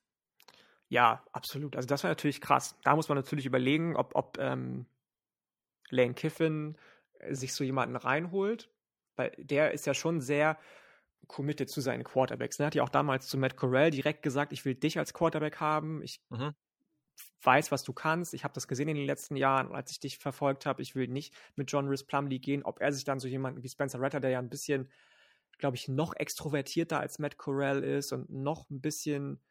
Ja, absolut. Also das war natürlich krass. Da muss man natürlich überlegen, ob, ob ähm, Lane Kiffin sich so jemanden reinholt, weil der ist ja schon sehr committed zu seinen Quarterbacks. Er hat ja auch damals zu Matt Corral direkt gesagt, ich will dich als Quarterback haben. Ich Mhm. weiß, was du kannst. Ich habe das gesehen in den letzten Jahren, als ich dich verfolgt habe. Ich will nicht mit John Rhys Plumlee gehen. Ob er sich dann so jemanden wie Spencer Ratter, der ja ein bisschen, glaube ich, noch extrovertierter als Matt Corral ist und noch ein bisschen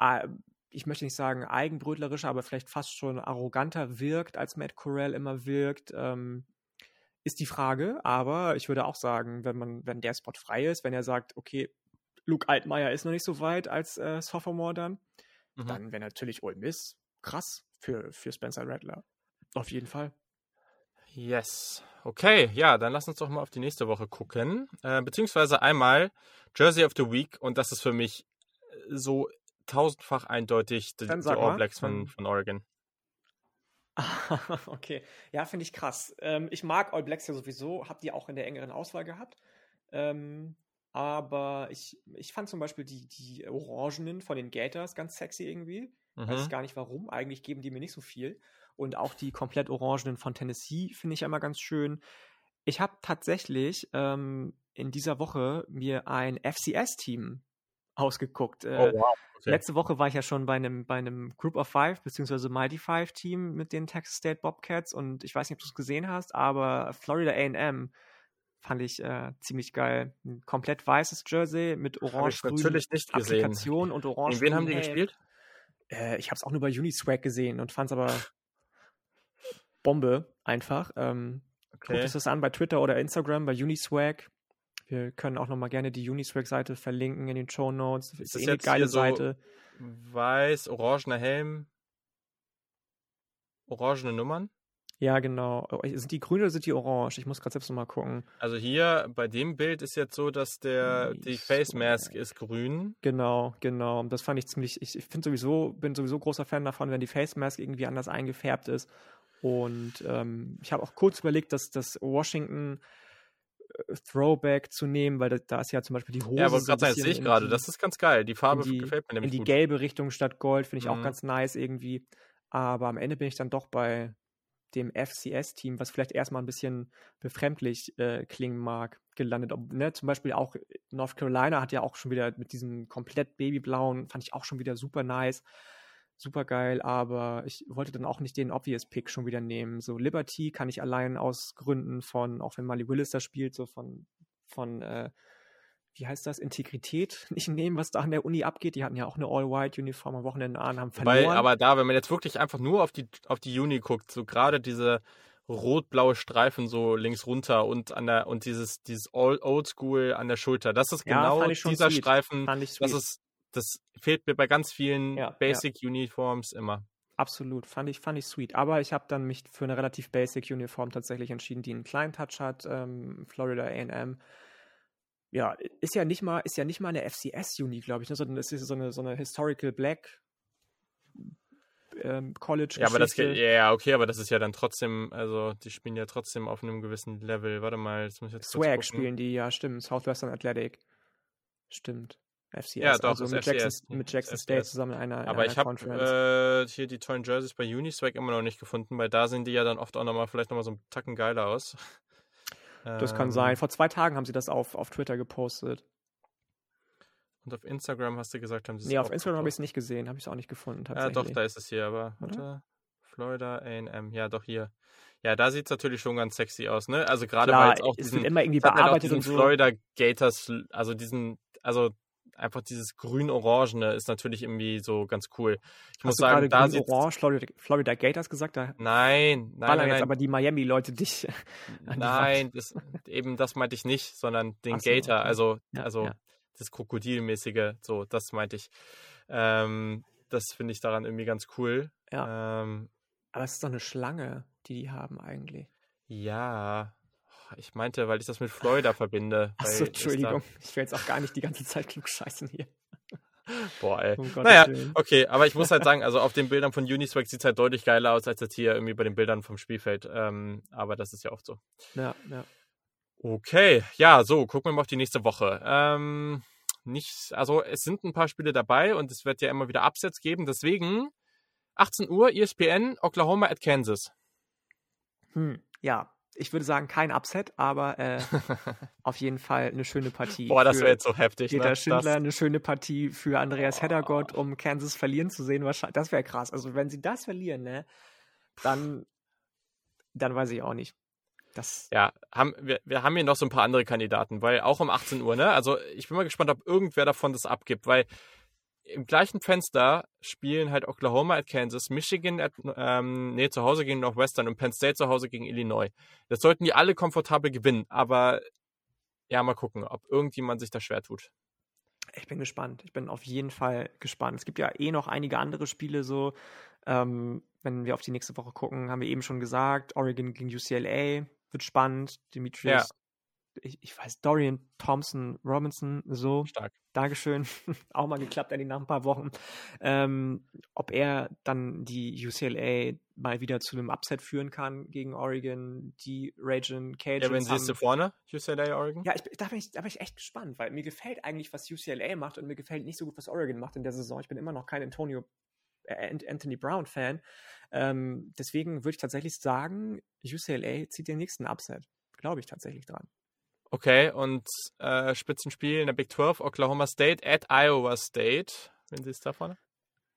äh, ich möchte nicht sagen eigenbrötlerischer, aber vielleicht fast schon arroganter wirkt, als Matt Corral immer wirkt, ähm, ist die Frage. Aber ich würde auch sagen, wenn man, wenn der Spot frei ist, wenn er sagt, okay, Luke Altmaier ist noch nicht so weit als äh, Sophomore dann, Mhm. dann wäre natürlich Ole Miss krass für, für Spencer Rattler. Auf jeden Fall. Yes. Okay, ja, dann lass uns doch mal auf die nächste Woche gucken. Äh, beziehungsweise einmal Jersey of the Week und das ist für mich so tausendfach eindeutig die, die All. Blacks von, von Oregon. okay. Ja, finde ich krass. Ähm, ich mag All Blacks ja sowieso, hab die auch in der engeren Auswahl gehabt. Ähm, aber ich, ich fand zum Beispiel die, die Orangenen von den Gators ganz sexy irgendwie. Weiß Mhm. gar nicht warum. Eigentlich geben die mir nicht so viel. Und auch die komplett Orangenen von Tennessee finde ich immer ganz schön. Ich habe tatsächlich ähm, in dieser Woche mir ein FCS-Team ausgeguckt. Äh, Oh, wow. Okay. Letzte Woche war ich ja schon bei einem, bei einem Group of Five beziehungsweise Mighty Five Team mit den Texas State Bobcats und ich weiß nicht, ob du es gesehen hast, aber Florida A&M fand ich äh, ziemlich geil. Ein komplett weißes Jersey mit orange-grünen. Applikation und orange. Gegen wen haben die gespielt? Äh, ich habe es auch nur bei Uniswag gesehen und fand es aber Bombe einfach. Ähm, Guckt Okay. euch das an bei Twitter oder Instagram, bei Uniswag. Wir können auch nochmal gerne die Uniswag-Seite verlinken in den Show Notes. Ist, das eh eine geile so- Seite. Weiß, orangener Helm. Orangene Nummern. Ja, genau. Oh, Sind die grün oder sind die orange? Ich muss gerade selbst nochmal gucken. Also hier bei dem Bild ist jetzt so, dass der die Nicht Face so Mask geil. ist grün. Genau, genau. Das fand ich ziemlich. Ich, ich finde sowieso, bin sowieso großer Fan davon, wenn die Face Mask irgendwie anders eingefärbt ist. Und ähm, ich habe auch kurz überlegt, dass das Washington Throwback zu nehmen, weil da, ist ja zum Beispiel die Hose. Ja, aber so gerade sehe ich in gerade, das ist ganz geil. Die Farbe in die- gefällt mir in nämlich die gut. gelbe Richtung statt Gold, finde ich auch Mhm. ganz nice irgendwie. Aber am Ende bin ich dann doch bei dem FCS-Team, was vielleicht erstmal ein bisschen befremdlich äh, klingen mag, gelandet. Ob, ne, zum Beispiel auch North Carolina hat ja auch schon wieder mit diesem komplett babyblauen, fand ich auch schon wieder super nice, super geil, aber ich wollte dann auch nicht den Obvious Pick schon wieder nehmen. So Liberty kann ich allein aus Gründen von, auch wenn Mali Willis da spielt, so von, von äh, wie heißt das, Integrität nicht nehmen, was da an der Uni abgeht. Die hatten ja auch eine All-White-Uniform am Wochenende an, haben verloren. Weil, aber da, wenn man jetzt wirklich einfach nur auf die, auf die Uni guckt, so gerade diese rot-blaue Streifen so links runter und an der und dieses dieses Old Oldschool an der Schulter, das ist Ja, genau dieser sweet. Streifen, das ist das fehlt mir bei ganz vielen Ja, ja. Basic Uniforms immer. Absolut, fand ich, fand ich sweet. Aber ich habe dann mich für eine relativ basic Uniform tatsächlich entschieden, die einen kleinen Touch hat, ähm, Florida A&M. Ja, ist ja nicht mal, ist ja nicht mal eine FCS-Uni, glaube ich, ne, sondern es ist so eine, so eine Historical Black ähm, College. Ja, aber das ja, okay, aber das ist ja dann trotzdem, also die spielen ja trotzdem auf einem gewissen Level. Warte mal, jetzt muss ich jetzt Swag spielen die, ja, stimmt. Southwestern Athletic. Stimmt. FCS. Ja, doch, also mit FCS, Jackson, mit Jackson FCS. State zusammen in einer, in Aber einer ich habe äh, hier die tollen Jerseys bei Uniswag immer noch nicht gefunden, weil da sehen die ja dann oft auch nochmal vielleicht nochmal so einen Tacken geiler aus. das kann Ähm, sein. Vor zwei Tagen haben sie das auf, auf Twitter gepostet. Und auf Instagram hast du gesagt, haben sie es Nee, auf Instagram habe ich es nicht gesehen, habe ich es auch nicht gefunden Ja, tatsächlich. doch, da ist es hier, aber warte. Florida AM, ja, doch hier. Ja, da sieht es natürlich schon ganz sexy aus, ne? Also gerade weil es auch es diesen, immer irgendwie hat halt auch bearbeitet diesen und so. Florida Gators, also diesen, also einfach dieses grün-orangene ist natürlich irgendwie so ganz cool. Ich muss Hast du sagen, da grün, orange Florida, Florida Gators gesagt? Da Nein, nein, ballern nein, jetzt nein. aber die Miami-Leute dich an die Nein, das, eben das meinte ich nicht, sondern den so, Gator, okay. also, Ja, also ja. das Krokodilmäßige, so, das meinte ich. Ähm, das finde ich daran irgendwie ganz cool. Ähm, Aber es ist doch eine Schlange, die die haben eigentlich. ja, ich meinte, weil ich das mit Florida verbinde. Achso, Entschuldigung. Ich will jetzt auch gar nicht die ganze Zeit klug scheißen hier. Boah, ey. Um Naja, Willen. okay, aber ich muss halt sagen, also auf den Bildern von Uniswag sieht es halt deutlich geiler aus, als jetzt hier irgendwie bei den Bildern vom Spielfeld. Ähm, aber das ist ja oft so. Ja, ja. Okay, ja, so, gucken wir mal auf die nächste Woche. Ähm, nicht, also es sind ein paar Spiele dabei und es wird ja immer wieder Upsets geben. Deswegen 18 Uhr ESPN Oklahoma at Kansas. Hm, ja, ich würde sagen, kein Upset, aber äh, auf jeden Fall eine schöne Partie. Boah, das wäre jetzt so heftig. Peter Ne? Schindler, Das, eine schöne Partie für Andreas Heddergott, um Kansas verlieren zu sehen. Wahrscheinlich, das wäre krass. Also wenn sie das verlieren, ne, dann, dann weiß ich auch nicht. Das, ja, haben, wir, wir haben hier noch so ein paar andere Kandidaten, weil auch um 18 Uhr, ne? Also ich bin mal gespannt, ob irgendwer davon das abgibt, weil im gleichen Fenster spielen halt Oklahoma at Kansas, Michigan at, ähm, nee, zu Hause gegen Northwestern und Penn State zu Hause gegen Illinois. Das sollten die alle komfortabel gewinnen, aber ja, mal gucken, ob irgendjemand sich da schwer tut. ich bin gespannt. Ich bin auf jeden Fall gespannt. Es gibt ja eh noch einige andere Spiele so. Ähm, wenn wir auf die nächste Woche gucken, haben wir eben schon gesagt, Oregon gegen UCLA wird spannend. Demetrius ich, ich weiß, Dorian Thompson Robinson, so. Stark. Dankeschön. auch mal geklappt, eigentlich nach ein paar Wochen. Ähm, ob er dann die UCLA mal wieder zu einem Upset führen kann gegen Oregon, die Raging Cajuns. Ja, wenn siehst du vorne, UCLA, Oregon? Ja, ich, da, bin ich, da bin ich echt gespannt, weil mir gefällt eigentlich, was UCLA macht und mir gefällt nicht so gut, was Oregon macht in der Saison. Ich bin immer noch kein Antonio äh, Anthony Brown Fan. Ähm, deswegen würde ich tatsächlich sagen, UCLA zieht den nächsten Upset. Glaube ich tatsächlich dran. Okay, und äh, Spitzenspiel in der Big 12, Oklahoma State at Iowa State. Wenn Sie es davon?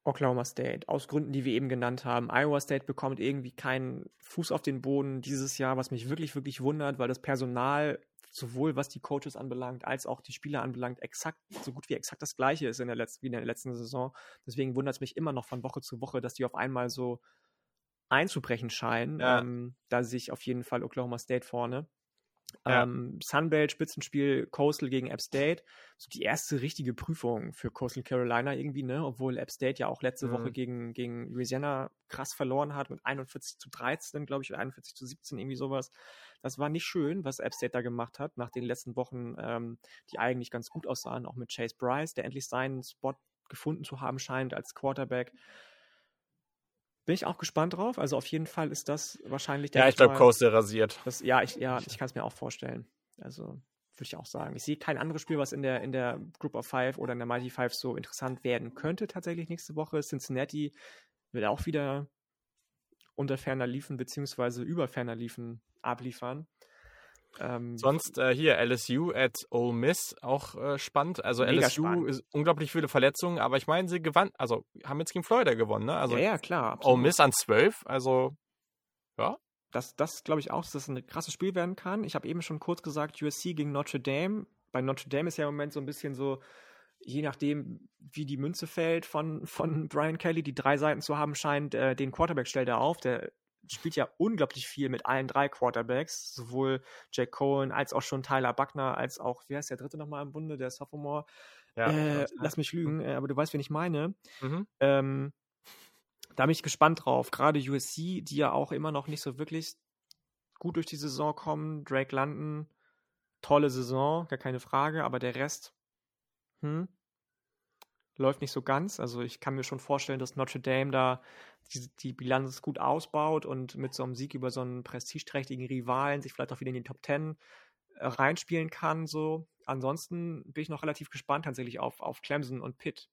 Oklahoma State, aus Gründen, die wir eben genannt haben. Iowa State bekommt irgendwie keinen Fuß auf den Boden dieses Jahr, was mich wirklich, wirklich wundert, weil das Personal, sowohl was die Coaches anbelangt, als auch die Spieler anbelangt, exakt, so gut wie exakt das gleiche ist in der letzten, wie in der letzten Saison. Deswegen wundert es mich immer noch von Woche zu Woche, dass die auf einmal so einzubrechen scheinen. Ja. Ähm, da sehe ich auf jeden Fall Oklahoma State vorne. Ja. Ähm, Sunbelt, Spitzenspiel Coastal gegen App State. So die erste richtige Prüfung für Coastal Carolina irgendwie, ne? Obwohl App State ja auch letzte mhm. Woche gegen, gegen Louisiana krass verloren hat mit 41 zu 13, glaube ich, oder 41 zu 17, irgendwie sowas. Das war nicht schön, was App State da gemacht hat, nach den letzten Wochen, ähm, die eigentlich ganz gut aussahen, auch mit Chase Bryce, der endlich seinen Spot gefunden zu haben scheint als Quarterback. Bin ich auch gespannt drauf. Also auf jeden Fall ist das wahrscheinlich der. Ja, ich glaube, Coastal rasiert. Das, ja, ich, ja, ich kann es mir auch vorstellen. Also würde ich auch sagen. Ich sehe kein anderes Spiel, was in der, in der Group of Five oder in der Mighty Five so interessant werden könnte, tatsächlich nächste Woche. Cincinnati will auch wieder unter ferner Liefen beziehungsweise über ferner Liefen abliefern. Ähm, Sonst äh, hier LSU at Ole Miss, auch äh, spannend. Also LSU spannend. ist unglaublich viele Verletzungen, aber ich meine, sie gewann, also haben jetzt gegen Florida gewonnen, ne? Also ja, ja klar. Absolut. Ole Miss an 12, also ja. Das, das glaube ich auch, dass das ein krasses Spiel werden kann. Ich habe eben schon kurz gesagt, USC gegen Notre Dame. Bei Notre Dame ist ja im Moment so ein bisschen so, je nachdem, wie die Münze fällt von, von Brian Kelly, die drei Seiten zu haben scheint, äh, den Quarterback stellt er auf. Der spielt ja unglaublich viel mit allen drei Quarterbacks, sowohl Jack Cohen als auch schon Tyler Buckner, als auch, wie heißt der dritte nochmal im Bunde, der Sophomore? Ja, äh, lass mich lügen, äh, aber du weißt, wen ich meine. Mhm. Ähm, da bin ich gespannt drauf. Gerade USC, die ja auch immer noch nicht so wirklich gut durch die Saison kommen. Drake London, tolle Saison, gar keine Frage, aber der Rest, hm, läuft nicht so ganz. Also ich kann mir schon vorstellen, dass Notre Dame da die, die Bilanz gut ausbaut und mit so einem Sieg über so einen prestigeträchtigen Rivalen sich vielleicht auch wieder in die Top Ten äh, reinspielen kann. So. Ansonsten bin ich noch relativ gespannt tatsächlich auf, auf Clemson und Pitt,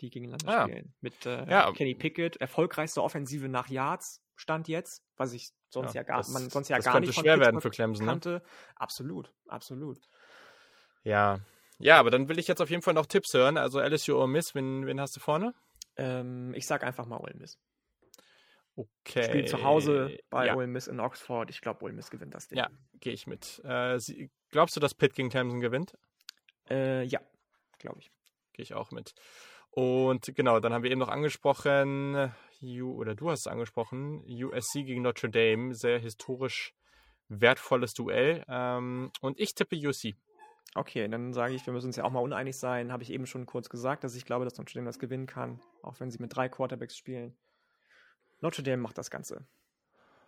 die gegeneinander ja. spielen. Mit äh, ja. Kenny Pickett, erfolgreichste Offensive nach Yards stand jetzt, was ich sonst ja, ja gar, das, man sonst ja gar nicht von schwer Pittsburgh werden für Clemson, ne? kannte. Ne? Absolut, absolut. Ja, ja, aber dann will ich jetzt auf jeden Fall noch Tipps hören. Also LSU Ole Miss, wen, wen hast du vorne? Ähm, ich sag einfach mal Ole Miss. Okay. Spielt zu Hause bei ja. Ole Miss in Oxford. Ich glaube, Ole Miss gewinnt das Ding. Ja, gehe ich mit. Äh, sie, glaubst du, dass Pitt gegen Clemson gewinnt? Äh, ja, glaube ich. Gehe ich auch mit. Und genau, dann haben wir eben noch angesprochen, U, oder du hast es angesprochen, USC gegen Notre Dame. Sehr historisch wertvolles Duell. Ähm, und ich tippe USC. Okay, dann sage ich, wir müssen uns ja auch mal uneinig sein. Habe ich eben schon kurz gesagt, dass ich glaube, dass Notre Dame das gewinnen kann, auch wenn sie mit drei Quarterbacks spielen. Notre Dame macht das Ganze.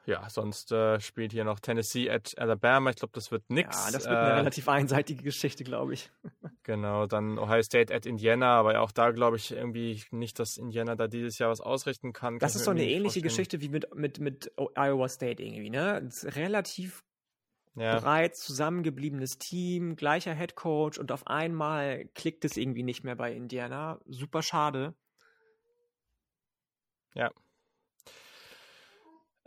Ja, sonst äh, spielt hier noch Tennessee at Alabama. Ich glaube, das wird nix. Ja, das wird eine äh, relativ einseitige Geschichte, glaube ich. genau, dann Ohio State at Indiana, aber auch da glaube ich irgendwie nicht, dass Indiana da dieses Jahr was ausrichten kann. Das kann ist so eine ähnliche vorstellen. Geschichte wie mit, mit, mit Iowa State irgendwie, ne? relativ ja. bereits zusammengebliebenes Team, gleicher Head Coach und auf einmal klickt es irgendwie nicht mehr bei Indiana. Super schade. Ja.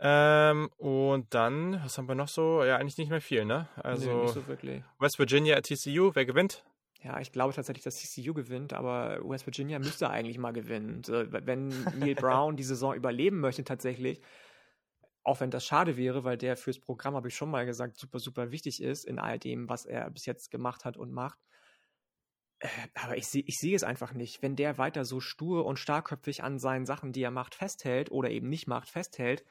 Ähm, und dann, was haben wir noch so? Ja, eigentlich nicht mehr viel, ne? Also nee, nicht so wirklich. West Virginia at TCU, wer gewinnt? Ja, ich glaube tatsächlich, dass TCU gewinnt, aber West Virginia müsste eigentlich mal gewinnen. Wenn Neil Brown die Saison überleben möchte tatsächlich, auch wenn das schade wäre, weil der fürs Programm, habe ich schon mal gesagt, super, super wichtig ist in all dem, was er bis jetzt gemacht hat und macht. Äh, aber ich sehe ich seh es einfach nicht. Wenn der weiter so stur und starkköpfig an seinen Sachen, die er macht, festhält oder eben nicht macht, festhält,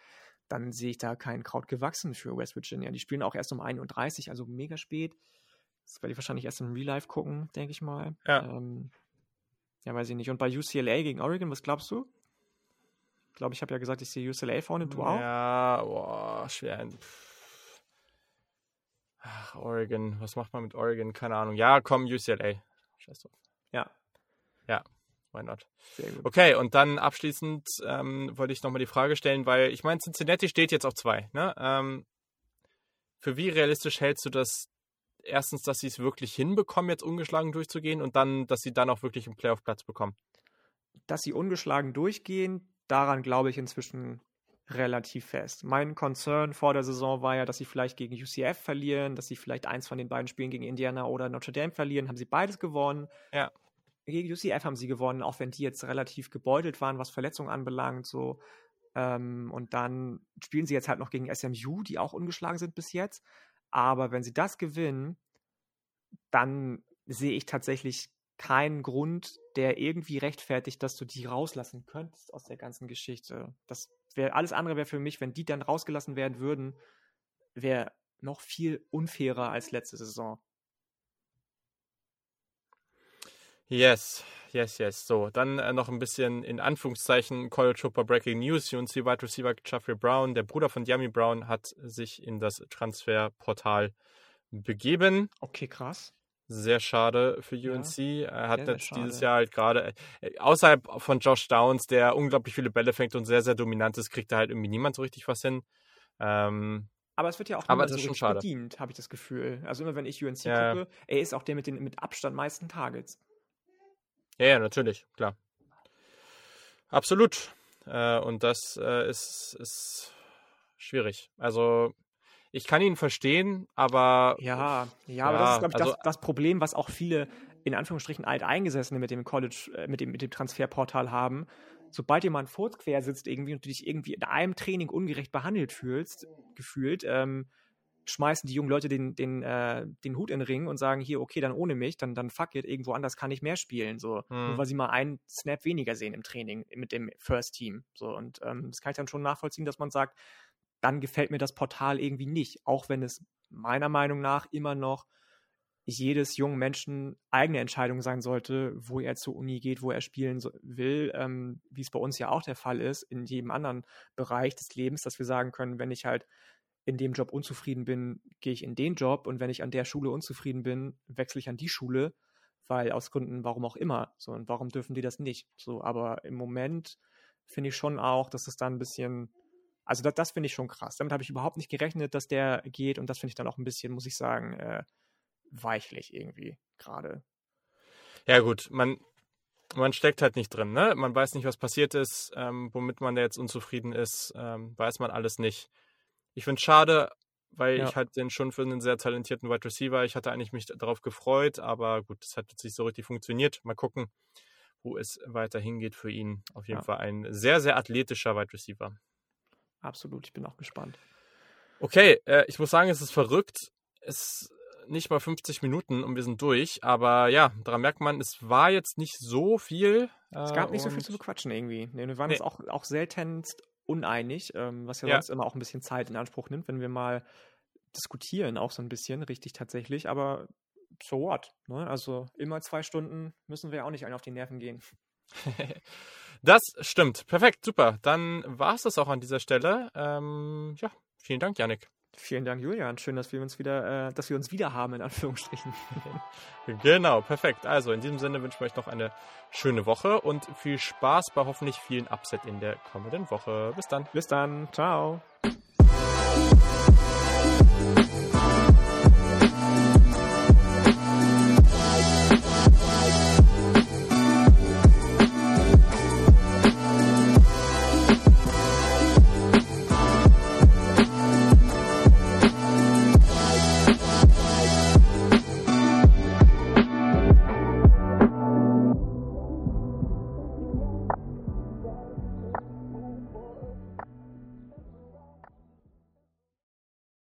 dann sehe ich da kein Kraut gewachsen für West Virginia. Die spielen auch erst um 31, also mega spät. Das werde ich wahrscheinlich erst im Real Life gucken, denke ich mal. Ja. Ähm, ja, weiß ich nicht. Und bei UCLA gegen Oregon, was glaubst du? Ich glaube, ich habe ja gesagt, ich sehe UCLA vorne, du auch? Ja, boah, schwer. Oregon. Was macht man mit Oregon? Keine Ahnung. Ja, komm, UCLA. Scheiß drauf. Ja. Ja, why not? Sehr gut. Okay, und dann abschließend ähm, wollte ich nochmal die Frage stellen, weil ich meine, Cincinnati steht jetzt auf zwei. Ne? Ähm, für wie realistisch hältst du das? Erstens, dass sie es wirklich hinbekommen, jetzt ungeschlagen durchzugehen und dann, dass sie dann auch wirklich einen Playoff-Platz bekommen. Dass sie ungeschlagen durchgehen, daran glaube ich inzwischen relativ fest. Mein Concern vor der Saison war ja, dass sie vielleicht gegen UCF verlieren, dass sie vielleicht eins von den beiden Spielen gegen Indiana oder Notre Dame verlieren. Haben sie beides gewonnen. Ja. Gegen UCF haben sie gewonnen, auch wenn die jetzt relativ gebeutelt waren, was Verletzungen anbelangt. So. Ähm, und dann spielen sie jetzt halt noch gegen SMU, die auch ungeschlagen sind bis jetzt. Aber wenn sie das gewinnen, dann sehe ich tatsächlich keinen Grund, der irgendwie rechtfertigt, dass du die rauslassen könntest aus der ganzen Geschichte. Das wäre alles andere wäre für mich, wenn die dann rausgelassen werden würden, wäre noch viel unfairer als letzte Saison. Yes, yes, yes. So, dann äh, noch ein bisschen in Anführungszeichen College Hooper Breaking News. UNC Wide Receiver Jeffrey Brown, der Bruder von Yami Brown, hat sich in das Transferportal begeben. Okay, krass. Sehr schade für UNC. Ja, er hat jetzt dieses schade. Jahr halt gerade, äh, außerhalb von Josh Downs, der unglaublich viele Bälle fängt und sehr, sehr dominant ist, kriegt da halt irgendwie niemand so richtig was hin. Ähm, Aber es wird ja auch es so richtig schade. bedient, habe ich das Gefühl. Also immer wenn ich UNC Ja. gucke, er ist auch der mit den mit Abstand meisten Targets. Ja, ja, natürlich, klar. Absolut. Äh, und das äh, ist, ist schwierig. Also, ich kann ihn verstehen, aber Ja, ja, aber das Ja, ist, glaube ich, also- das, das Problem, was auch viele in Anführungsstrichen Alteingesessene mit dem College, äh, mit dem, mit dem Transferportal haben. Sobald jemand vor quer sitzt irgendwie und du dich irgendwie in einem Training ungerecht behandelt fühlst, gefühlt, ähm, schmeißen die jungen Leute den, den, äh, den Hut in den Ring und sagen, hier, okay, dann ohne mich, dann, dann fuck it, irgendwo anders kann ich mehr spielen. So. Hm. Nur weil sie mal einen Snap weniger sehen im Training mit dem First Team. So. Und ähm, das kann ich dann schon nachvollziehen, dass man sagt, dann gefällt mir das Portal irgendwie nicht, auch wenn es meiner Meinung nach immer noch jedes jungen Menschen eigene Entscheidung sein sollte, wo er zur Uni geht, wo er spielen will, ähm, wie es bei uns ja auch der Fall ist, in jedem anderen Bereich des Lebens, dass wir sagen können, wenn ich halt in dem Job unzufrieden bin, gehe ich in den Job und wenn ich an der Schule unzufrieden bin, wechsle ich an die Schule, weil aus Gründen, warum auch immer. So, und warum dürfen die das nicht? So, aber im Moment finde ich schon auch, dass es da ein bisschen, also das, das finde ich schon krass. Damit habe ich überhaupt nicht gerechnet, dass der geht und das finde ich dann auch ein bisschen, muss ich sagen, äh, weichlich irgendwie gerade. ja gut, man, man steckt halt nicht drin, ne? Man weiß nicht, was passiert ist, ähm, womit man da jetzt unzufrieden ist, ähm, weiß man alles nicht. Ich finde es schade, weil Ja. ich halt den schon für einen sehr talentierten Wide Receiver, ich hatte eigentlich mich darauf gefreut, aber gut, das hat jetzt nicht so richtig funktioniert. Mal gucken, wo es weiter hingeht für ihn. Auf jeden Ja. Fall ein sehr, sehr athletischer Wide Receiver. Absolut, ich bin auch gespannt. Okay, äh, ich muss sagen, es ist verrückt. Es nicht mal 50 Minuten und wir sind durch. Aber ja, daran merkt man, es war jetzt nicht so viel. Es äh, gab nicht so viel und- zu bequatschen irgendwie. Nee, wir waren Nee. uns auch, auch seltenst uneinig, ähm, was ja, Ja. sonst immer auch ein bisschen Zeit in Anspruch nimmt, wenn wir mal diskutieren, auch so ein bisschen, richtig tatsächlich. Aber so what? Ne? Also immer zwei Stunden müssen wir ja auch nicht einen auf die Nerven gehen. Das stimmt. Perfekt, super. Dann war es das auch an dieser Stelle. Ähm, ja, vielen Dank, Janik. Vielen Dank, Julian. Schön, dass wir uns wieder, äh, dass wir uns wieder haben, in Anführungsstrichen. Genau, perfekt. Also in diesem Sinne wünschen wir euch noch eine schöne Woche und viel Spaß bei hoffentlich vielen Upset in der kommenden Woche. Bis dann. Bis dann. Ciao.